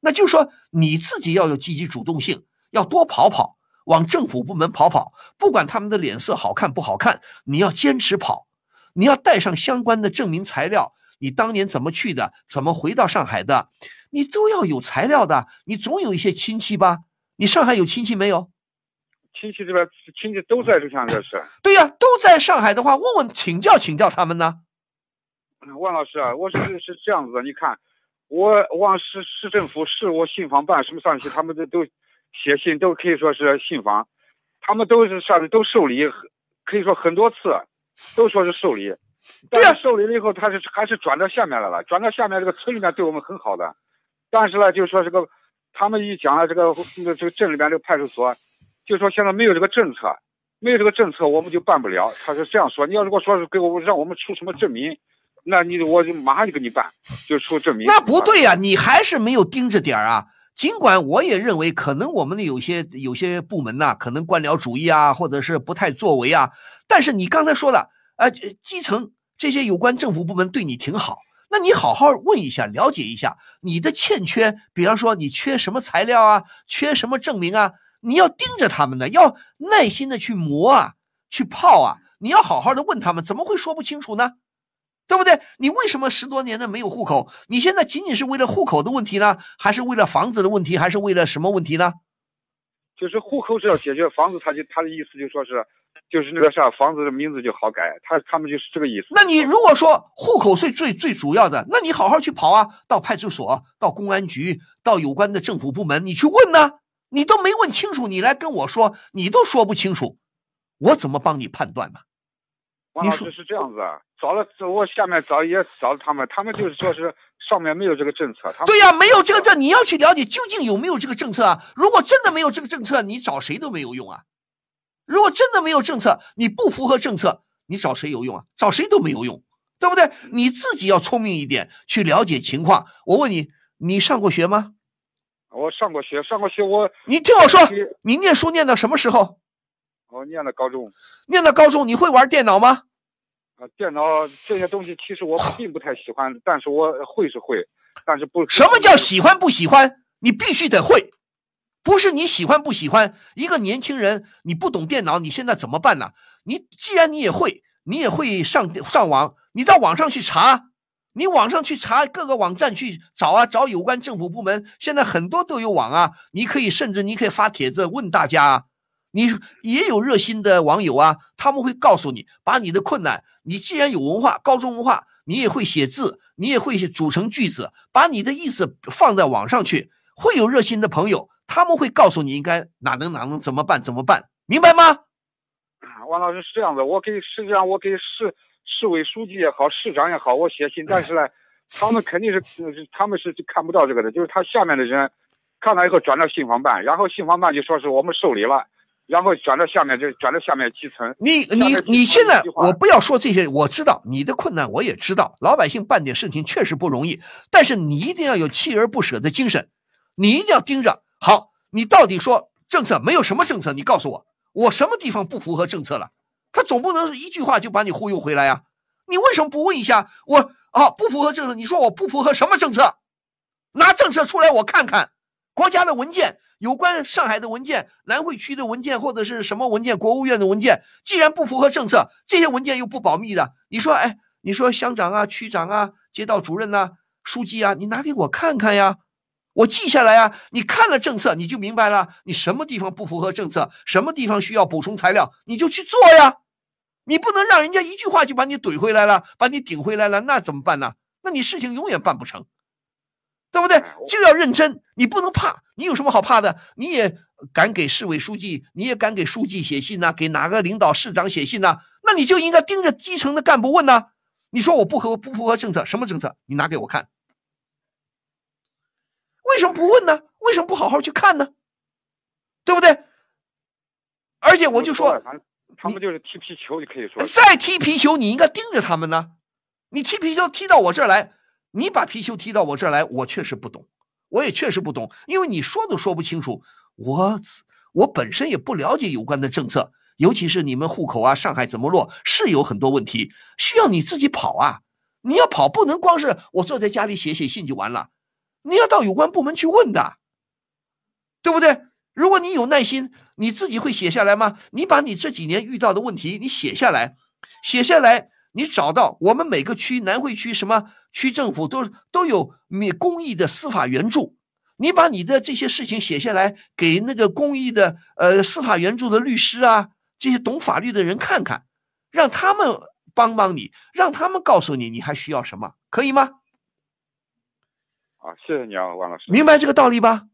那就说，你自己要有积极主动性，要多跑跑。往政府部门跑跑，不管他们的脸色好看不好看，你要坚持跑，你要带上相关的证明材料，你当年怎么去的，怎么回到上海的，你都要有材料的。你总有一些亲戚吧？你上海有亲戚没有？亲戚这边亲戚都在这像这是。(laughs) 对呀，都在上海的话，问问请教请教他们呢。万老师啊，我是是这样子的，你看，我往市市政府市我信访办什么上去，他们都都。写信都可以说是信访，他们都是上面都受理，可以说很多次，都说是受理。对呀，受理了以后，他是还是转到下面来了，转到下面这个村里面对我们很好的，但是呢，就说这个他们一讲了这个这个这个镇里边这个派出所，就说现在没有这个政策，没有这个政策我们就办不了。他是这样说，你要如果说是给我让我们出什么证明，那你我就马上就给你办，就出证明。那不对呀，你还是没有盯着点儿啊。尽管我也认为，可能我们的有些有些部门呐，可能官僚主义啊，或者是不太作为啊。但是你刚才说的，呃，基层这些有关政府部门对你挺好，那你好好问一下，了解一下你的欠缺，比方说你缺什么材料啊，缺什么证明啊，你要盯着他们呢，要耐心的去磨啊，去泡啊，你要好好的问他们，怎么会说不清楚呢？对不对？你为什么十多年的没有户口？你现在仅仅是为了户口的问题呢，还是为了房子的问题，还是为了什么问题呢？就是户口是要解决，房子他就他的意思就说是，就是那个啥，房子的名字就好改，他他们就是这个意思。那你如果说户口税最最主要的，那你好好去跑啊，到派出所、到公安局、到有关的政府部门，你去问呢？你都没问清楚，你来跟我说，你都说不清楚，我怎么帮你判断呢？王老师是这样子啊，找了我下面找也找了他们，他们就是说是上面没有这个政策。对呀，没有这个政，你要去了解究竟有没有这个政策啊？如果真的没有这个政策，你找谁都没有用啊。如果真的没有政策，你不符合政策，你找谁有用啊？找谁都没有用，对不对？你自己要聪明一点，去了解情况。我问你，你上过学吗？我上过学，上过学我。你听我说，你念书念到什么时候？我念到高中，念到高中，你会玩电脑吗？啊，电脑这些东西其实我并不太喜欢，但是我会是会，但是不。什么叫喜欢不喜欢？你必须得会，不是你喜欢不喜欢。一个年轻人，你不懂电脑，你现在怎么办呢？你既然你也会，你也会上上网，你到网上去查，你网上去查各个网站去找啊，找有关政府部门，现在很多都有网啊，你可以甚至你可以发帖子问大家啊。你也有热心的网友啊，他们会告诉你，把你的困难，你既然有文化，高中文化，你也会写字，你也会组成句子，把你的意思放在网上去，会有热心的朋友，他们会告诉你应该哪能哪能怎么办怎么办，明白吗？啊王老师是这样的，我给实际上我给市市委书记也好，市长也好，我写信，但是呢，(laughs) 他们肯定是他们是看不到这个的，就是他下面的人看到以后转到信访办，然后信访办就说是我们受理了。然后转到下面，就转到下面基层。你你你现在，我不要说这些，我知道你的困难，我也知道。老百姓办点事情确实不容易，但是你一定要有锲而不舍的精神，你一定要盯着。好，你到底说政策没有什么政策？你告诉我，我什么地方不符合政策了？他总不能一句话就把你忽悠回来呀？你为什么不问一下我？啊，不符合政策，你说我不符合什么政策？拿政策出来我看看，国家的文件。有关上海的文件、南汇区的文件或者是什么文件、国务院的文件，既然不符合政策，这些文件又不保密的，你说，哎，你说乡长啊、区长啊、街道主任呐、书记啊，你拿给我看看呀，我记下来啊。你看了政策，你就明白了，你什么地方不符合政策，什么地方需要补充材料，你就去做呀。你不能让人家一句话就把你怼回来了，把你顶回来了，那怎么办呢？那你事情永远办不成。对不对？就要认真，你不能怕。你有什么好怕的？你也敢给市委书记，你也敢给书记写信呐，给哪个领导、市长写信呐？那你就应该盯着基层的干部问呐。你说我不合不符合政策，什么政策？你拿给我看。为什么不问呢？为什么不好好去看呢？对不对？而且。我就说，他们就是踢皮球，你可以说再踢皮球，你应该盯着他们呢。你踢皮球踢到我这儿来，你把皮球踢到我这儿来，我确实不懂，我也确实不懂，因为你说都说不清楚，我我本身也不了解有关的政策，尤其是你们户口啊，上海怎么落是有很多问题，需要你自己跑啊。你要跑，不能光是我坐在家里写写信就完了，你要到有关部门去问的，对不对？如果你有耐心，你自己会写下来吗？你把你这几年遇到的问题你写下来，写下来，你找到我们每个区南汇区什么区政府都都有免公益的司法援助，你把你的这些事情写下来，给那个公益的呃司法援助的律师啊，这些懂法律的人看看，让他们帮帮你，让他们告诉你你还需要什么，可以吗？啊，谢谢你啊，王老师，明白这个道理吧？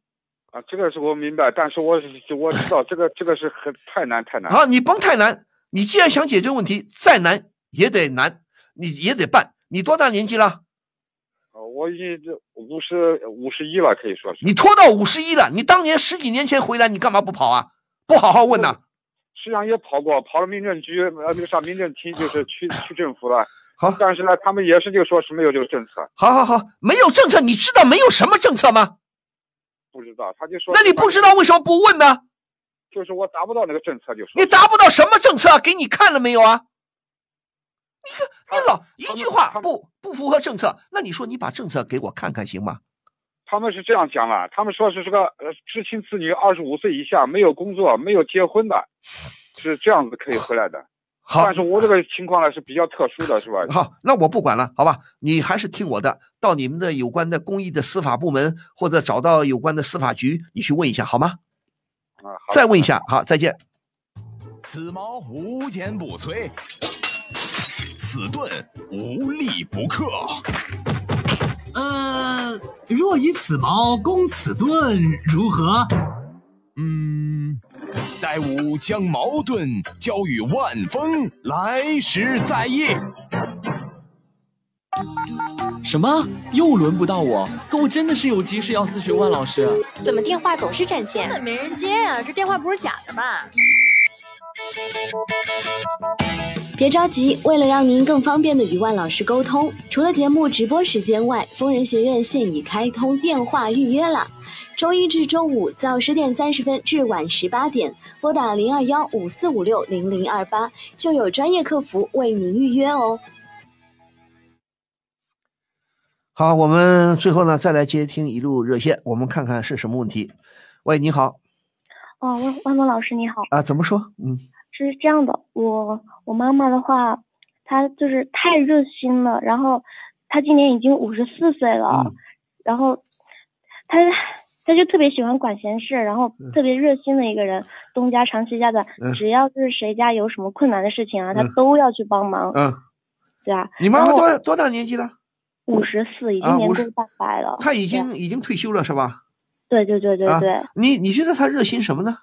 啊，这个是我明白，但是我是我知道这个这个是很太难太难。好，你甭太难，你既然想解决问题，再难也得难，你也得办。你多大年纪了？啊，我已经这五十五十一了，可以说是。你拖到五十一了，你当年十几年前回来，你干嘛不跑啊？不好好问呐？实际上也跑过，跑了民政局，呃，那个啥民政厅，就是区区政府了。好，但是呢，他们也是就说是没有这个政策。好好好，没有政策，你知道没有什么政策吗？不知道，他就说。那你不知道为什么不问呢？就是我达不到那个政策，就是。你达不到什么政策？给你看了没有啊？你看，你老一句话不不符合政策，那你说你把政策给我看看行吗？他们是这样讲了，他们说是这个呃知青子女二十五岁以下没有工作、没有结婚的，是这样子可以回来的。好，但是我这个情况呢是比较特殊的，是吧？好，那我不管了，好吧？你还是听我的，到你们的有关的公益的司法部门，或者找到有关的司法局，你去问一下，好吗？啊，再问一下，好，再见。此矛无坚不摧，此盾无力不克。呃，若以此矛攻此盾，如何？嗯，待吾将矛盾交与万峰，来时再议。什么？又轮不到我？可我真的是有急事要咨询万老师。怎么电话总是占线？根本没人接呀！这电话不是假的吧？别着急，为了让您更方便的与万老师沟通，除了节目直播时间外，疯人学院现已开通电话预约了。周一至周五早十点三十分至晚十八点，拨打零二幺五四五六零零二八，就有专业客服为您预约哦。好，我们最后呢再来接听一路热线，我们看看是什么问题。喂，你好。哦，万万峰老师你好。啊，怎么说？嗯。是这样的，我我妈妈的话，她就是太热心了，然后她今年已经五十四岁了，然后她她就特别喜欢管闲事，然后特别热心的一个人，东家长西家的，只要就是谁家有什么困难的事情啊，她都要去帮忙。嗯，对啊。你妈妈多多大年纪了？五十四，已经年过半百了。她已经已经退休了是吧？对对对对对。你你觉得她热心什么呢？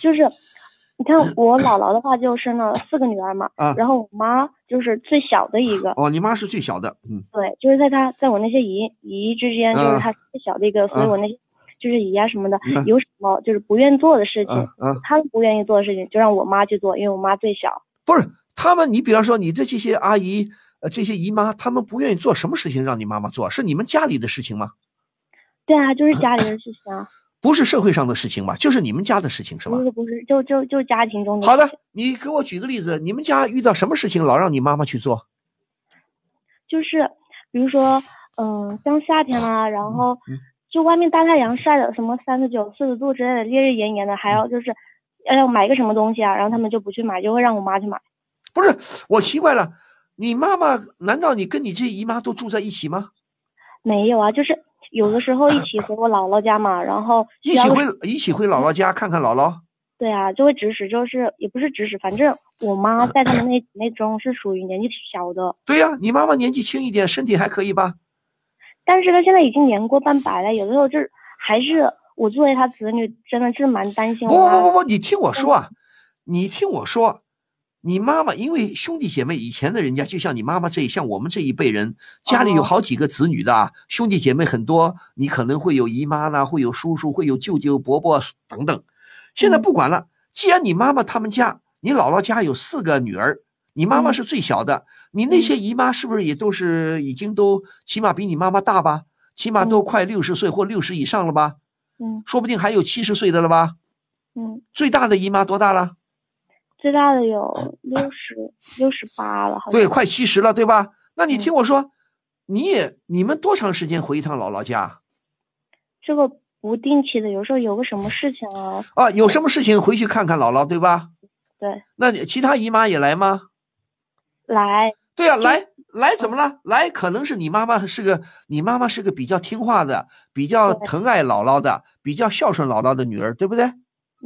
就是。你看我姥姥的话就生了四个女儿嘛，啊，然后我妈就是最小的一个。哦，你妈是最小的，嗯，对，就是在她在我那些姨姨之间，就是她最小的一个，所以我那些就是姨啊什么的，有什么就是不愿做的事情，嗯，他们不愿意做的事情，就让我妈去做，因为我妈最小。不是他们，你比方说你这这些阿姨呃这些姨妈，他们不愿意做什么事情让你妈妈做，是你们家里的事情吗？对啊，就是家里的事情啊。不是社会上的事情吧？就是你们家的事情是吧？不是不是，就就就家庭中的。好的，你给我举个例子，你们家遇到什么事情老让你妈妈去做？就是比如说，嗯，像夏天啊，然后就外面大太阳晒的什么三十九、四十度之类的，烈日炎炎的，还要就是要要买个什么东西啊，然后他们就不去买，就会让我妈去买。不是，我奇怪了，你妈妈难道你跟你这姨妈都住在一起吗？没有啊，就是。有的时候一起回我姥姥家嘛，然后 (laughs) 一起回一起回姥姥家看看姥姥。对啊，就会指使，就是也不是指使，反正我妈在他们那那中是属于年纪小的。对呀，你妈妈年纪轻一点，身体还可以吧？但是她现在已经年过半百了，有的时候就是还是我作为她子女，真的是蛮担心。不不不不，你听我说啊，你听我说。你妈妈因为兄弟姐妹以前的人家就像你妈妈这像我们这一辈人家里有好几个子女的啊兄弟姐妹很多，你可能会有姨妈呢，会有叔叔，会有舅舅伯伯等等。现在不管了，既然你妈妈他们家，你姥姥家有四个女儿，你妈妈是最小的，你那些姨妈是不是也都是已经都起码比你妈妈大吧？起码都快六十岁或六十以上了吧？嗯说不定还有七十岁的了吧？嗯，最大的姨妈多大了？最大的有六十六十八了，好像对，快七十了，对吧？那你听我说，你也你们多长时间回一趟姥姥家这个不定期的，有时候有个什么事情啊，啊？有什么事情回去看看姥姥，对吧？对，那你其他姨妈也来吗？来，对呀、来来怎么了？来可能是你妈妈是个你妈妈是个比较听话的、比较疼爱姥姥的、比较孝顺姥姥的女儿，对不对？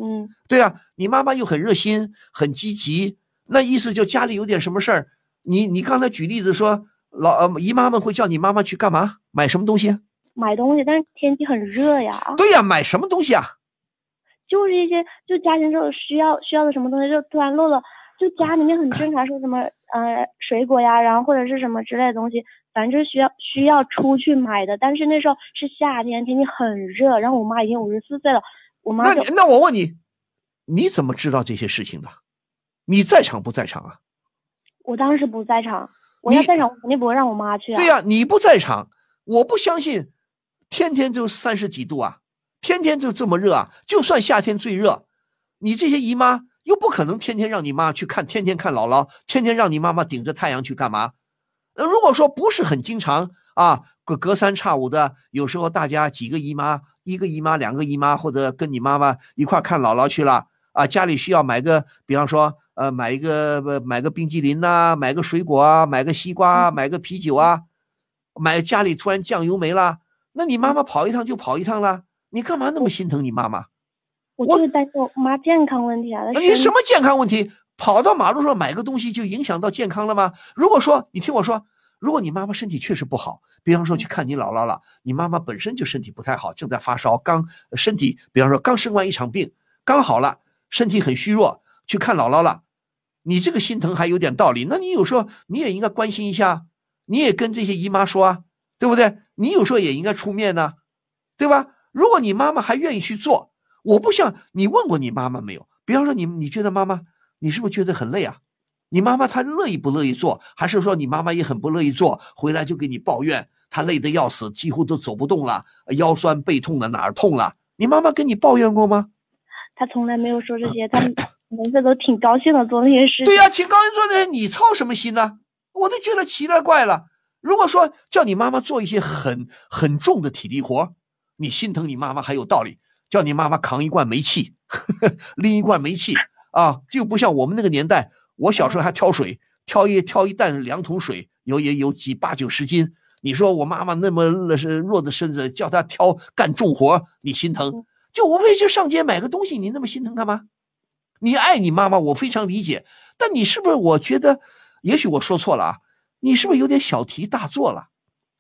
嗯，对啊、你妈妈又很热心、很积极，那意思就家里有点什么事儿，你你刚才举例子说老呃姨妈们会叫你妈妈去干嘛？买什么东西？买东西，但是天气很热呀，对呀、买什么东西啊？就是一些就家庭中需要需要的什么东西，就突然漏了，就家里面很正常，说什么呃水果呀，然后或者是什么之类的东西，反正就是需要需要出去买的。但是那时候是夏天，天气很热，然后我妈已经五十四岁了，我妈那你那我问你，你怎么知道这些事情的？你在场不在场啊？我当时不在场，我要在场，我肯定不会让我妈去啊。对呀、你不在场，我不相信，天天就三十几度啊，天天就这么热啊。就算夏天最热，你这些姨妈又不可能天天让你妈去看，天天看姥姥，天天让你妈妈顶着太阳去干嘛？那，如果说不是很经常啊，隔隔三差五的，有时候大家几个姨妈，一个姨妈、两个姨妈，或者跟你妈妈一块看姥姥去了啊，家里需要买个，比方说呃，买一个呃买个冰激凌呐、买个水果啊，买个西瓜啊，买个啤酒啊，买家里突然酱油没了，那你妈妈跑一趟就跑一趟了，你干嘛那么心疼你妈妈？我就是担心我妈健康问题啊。她你什么健康问题？跑到马路上买个东西就影响到健康了吗？如果说你听我说，如果你妈妈身体确实不好，比方说去看你姥姥了，你妈妈本身就身体不太好，正在发烧，刚身体，比方说刚生完一场病，刚好了，身体很虚弱，去看姥姥了，你这个心疼还有点道理。那你有时候你也应该关心一下，你也跟这些姨妈说啊，对不对？你有时候也应该出面呢、对吧？如果你妈妈还愿意去做，我不想你问过你妈妈没有？比方说你你觉得妈妈，你是不是觉得很累啊？你妈妈她乐意不乐意做，还是说你妈妈也很不乐意做，回来就给你抱怨，她累得要死，几乎都走不动了，腰酸背痛的，哪儿痛了？你妈妈跟你抱怨过吗？她从来没有说这些，(clears throat) 她每次都挺高兴的做那些事情。对呀、挺高兴做那些，你操什么心呢？我都觉得奇了怪了。如果说叫你妈妈做一些很很重的体力活，你心疼你妈妈还有道理。叫你妈妈扛一罐煤气，呵 (laughs) 呵拎一罐煤气啊，就不像我们那个年代，我小时候还挑水，挑一挑一担两桶水，有也有几八九十斤。你说我妈妈那么是弱的身子，叫她挑干重活，你心疼？就无非就上街买个东西，你那么心疼干嘛？你爱你妈妈，我非常理解，但你是不是？我觉得，也许我说错了啊，你是不是有点小题大做了？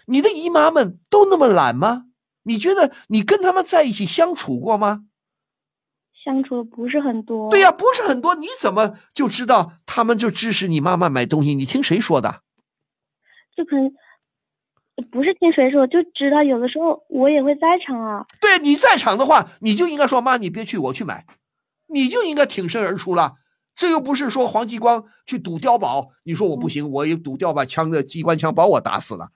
你的姨妈们都那么懒吗？你觉得你跟他们在一起相处过吗？相处的不是很多。对呀、不是很多，你怎么就知道他们就支持你妈妈买东西？你听谁说的？就可能不是听谁说，就知道有的时候我也会在场啊。对，你在场的话，你就应该说妈，你别去，我去买，你就应该挺身而出了。这又不是说黄继光去赌碉堡，你说我不行，我一赌碉堡，枪的机关枪把我打死了，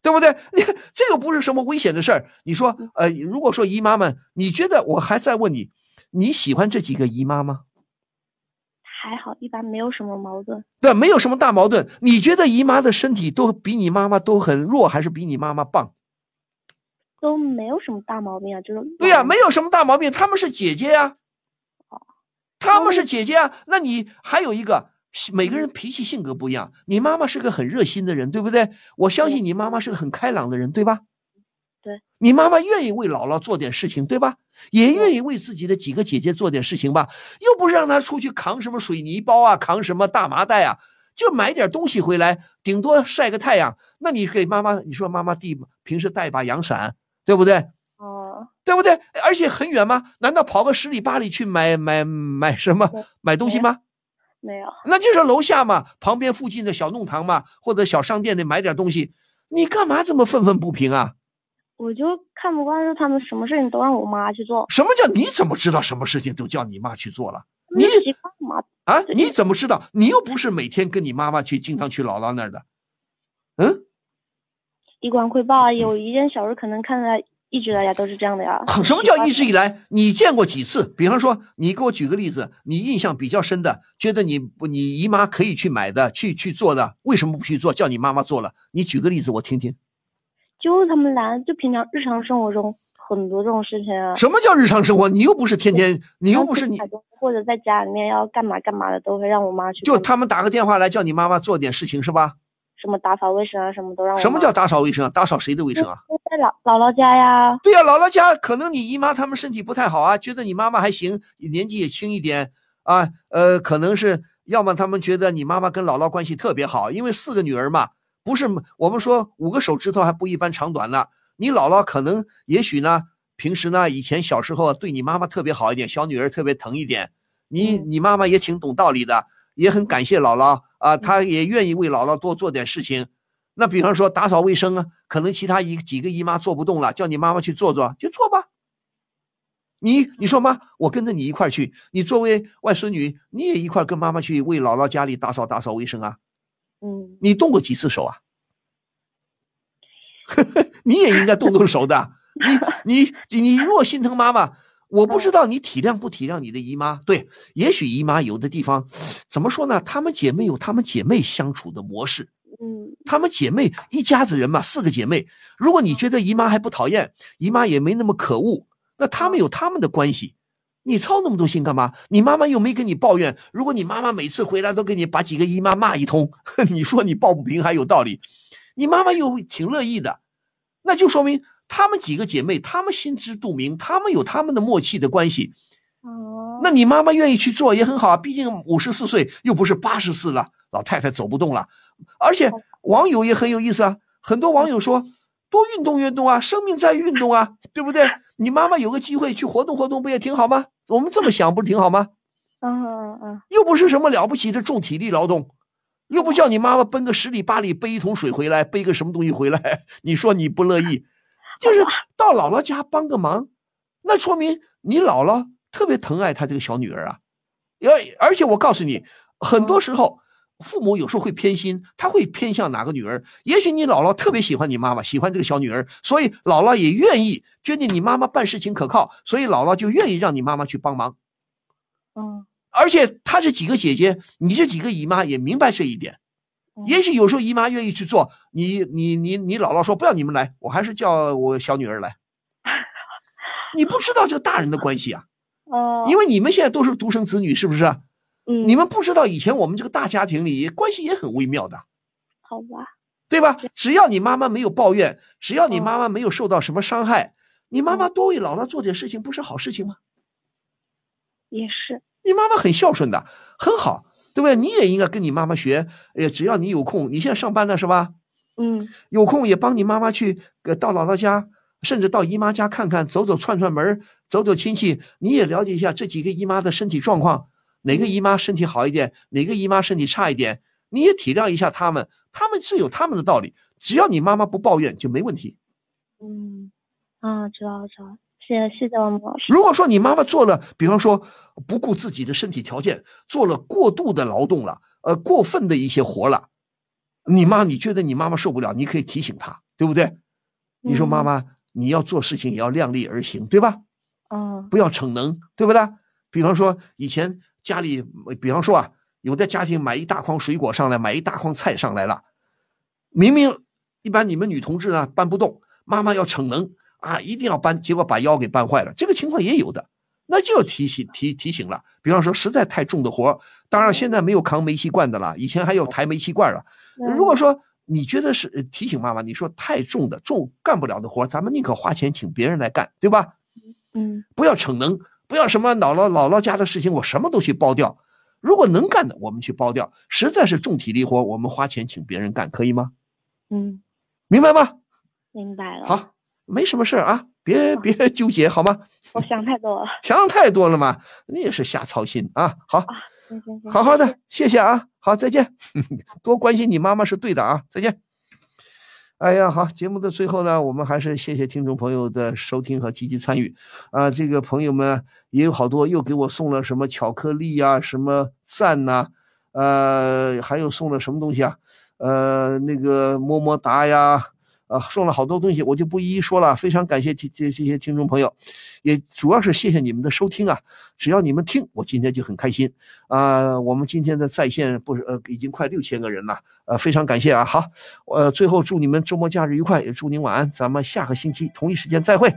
对不对？(laughs) 你看这又不是什么危险的事儿。你说，呃，如果说姨妈们，你觉得我还在问你，你喜欢这几个姨妈吗？还好，一般没有什么矛盾。对，没有什么大矛盾。你觉得姨妈的身体都比你妈妈都很弱，还是比你妈妈棒？都没有什么大毛病啊，就是对呀、没有什么大毛病，她们是姐姐呀、她们是姐姐啊。那你还有一个，每个人脾气性格不一样。你妈妈是个很热心的人，对不对？我相信你妈妈是个很开朗的人，对吧？对。你妈妈愿意为姥姥做点事情，对吧？也愿意为自己的几个姐姐做点事情吧，又不是让她出去扛什么水泥包啊，扛什么大麻袋啊，就买点东西回来，顶多晒个太阳。那你给妈妈，你说妈妈弟平时带一把阳伞，对不对？哦，对不对？而且很远吗？难道跑个十里八里去买买买什么买东西吗？没有。那就是楼下嘛，旁边附近的小弄堂嘛，或者小商店里买点东西。你干嘛这么愤愤不平啊？我就看不惯，是他们什么事情都让我妈去做。什么叫你怎么知道什么事情都叫你妈去做了？你习惯嘛？啊，你怎么知道？你又不是每天跟你妈妈去，经常去姥姥那儿的，嗯？以管汇报啊，有一件小事可能看来一直以来都是这样的呀。什么叫一直以来？你见过几次？比方说，你给我举个例子，你印象比较深的，觉得你你姨妈可以去买的、去去做的，为什么不去做？叫你妈妈做了，你举个例子我听听。就是他们懒，就平常日常生活中很多这种事情啊。什么叫日常生活？你又不是天天，你又不是你，或者在家里面要干嘛干嘛的，都会让我妈去。就他们打个电话来叫你妈妈做点事情是吧？什么打扫卫生啊，什么都让我。什么叫打扫卫生啊？打扫谁的卫生啊？在姥姥姥家呀。对呀，姥姥家可能你姨妈他们身体不太好啊，觉得你妈妈还行，年纪也轻一点啊，呃，可能是要么他们觉得你妈妈跟姥姥关系特别好，因为四个女儿嘛，不是我们说五个手指头还不一般长短呢。你姥姥可能也许呢，平时呢以前小时候对你妈妈特别好一点，小女儿特别疼一点，你你妈妈也挺懂道理的，也很感谢姥姥。啊，她也愿意为姥姥多做点事情。那比方说打扫卫生啊，可能其他一几个姨妈做不动了，叫你妈妈去做做，就做吧。你你说妈，我跟着你一块去。你作为外孙女，你也一块跟妈妈去为姥姥家里打扫打扫卫生啊。嗯，你动过几次手啊？(laughs) 你也应该动动手的。你 (laughs) 你你如果心疼妈妈。我不知道你体谅不体谅你的姨妈？对，也许姨妈有的地方，怎么说呢？她们姐妹有她们姐妹相处的模式。嗯，她们姐妹一家子人嘛，四个姐妹。如果你觉得姨妈还不讨厌，姨妈也没那么可恶，那她们有她们的关系。你操那么多心干嘛？你妈妈又没跟你抱怨。如果你妈妈每次回来都给你把几个姨妈骂一通，(laughs) 你说你抱不平还有道理。你妈妈又挺乐意的，那就说明。她们几个姐妹，她们心知肚明，她们有她们的默契的关系。哦，那你妈妈愿意去做也很好啊，毕竟五十四岁又不是八十四了，老太太走不动了。而且网友也很有意思啊，很多网友说多运动运动啊，生命在运动啊，对不对？你妈妈有个机会去活动活动，不也挺好吗？我们这么想不是挺好吗？嗯嗯嗯，又不是什么了不起的重体力劳动，又不叫你妈妈奔个十里八里背一桶水回来，背个什么东西回来，(laughs) 你说你不乐意？就是到姥姥家帮个忙，那说明你姥姥特别疼爱她这个小女儿啊。而而且我告诉你，很多时候父母有时候会偏心，他会偏向哪个女儿。也许你姥姥特别喜欢你妈妈，喜欢这个小女儿，所以姥姥也愿意觉得你妈妈办事情可靠，所以姥姥就愿意让你妈妈去帮忙。嗯，而且她这几个姐姐，你这几个姨妈也明白这一点。也许有时候姨妈愿意去做，你你你你姥姥说不要你们来，我还是叫我小女儿来。(laughs) 你不知道这大人的关系啊，哦，因为你们现在都是独生子女，是不是？嗯，你们不知道以前我们这个大家庭里关系也很微妙的，好吧？对吧？只要你妈妈没有抱怨，只要你妈妈没有受到什么伤害，你妈妈多为姥姥做点事情，不是好事情吗？也是，你妈妈很孝顺的，很好。对不对？你也应该跟你妈妈学。哎，只要你有空，你现在上班了是吧？嗯，有空也帮你妈妈去，呃，到姥姥家，甚至到姨妈家看看，走走串串门，走走亲戚。你也了解一下这几个姨妈的身体状况，哪个姨妈身体好一点，哪个姨妈身体差一点，你也体谅一下他们，他们是有他们的道理。只要你妈妈不抱怨，就没问题。嗯，啊，知道了知道。谢谢谢谢王老师。如果说你妈妈做了，比方说不顾自己的身体条件，做了过度的劳动了，呃，过分的一些活了，你妈你觉得你妈妈受不了，你可以提醒她，对不对？你说妈妈，你要做事情也要量力而行，对吧？嗯。不要逞能，对不对？比方说以前家里，比方说啊，有的家庭买一大筐水果上来，买一大筐菜上来了，明明一般你们女同志呢搬不动，妈妈要逞能。啊，一定要搬，结果把腰给搬坏了，这个情况也有的，那就要提醒提提醒了。比方说实在太重的活，当然现在没有扛煤气罐的了，以前还有抬煤气罐了。如果说你觉得是提醒妈妈，你说太重的重干不了的活，咱们宁可花钱请别人来干，对吧？嗯，不要逞能，不要什么姥姥姥姥家的事情我什么都去包掉。如果能干的，我们去包掉；实在是重体力活，我们花钱请别人干，可以吗？嗯，明白吗？明白了。好。没什么事儿啊，别别纠结好吗？(laughs) 我想太多了，想太多了嘛，你也是瞎操心啊。好，行行行，好好的，谢谢啊，好，再见。(laughs) 多关心你妈妈是对的啊，再见。哎呀，好，节目的最后呢，我们还是谢谢听众朋友的收听和积极参与啊。这个朋友们也有好多又给我送了什么巧克力呀，什么赞呐，呃，还有送了什么东西啊？呃，那个么么哒呀。啊，送了好多东西，我就不一一说了。非常感谢这这这些听众朋友，也主要是谢谢你们的收听啊！只要你们听，我今天就很开心啊！我们今天的在线不是呃，已经快六千个人了，呃，非常感谢啊！好，呃，最后祝你们周末假日愉快，也祝您晚安，咱们下个星期同一时间再会。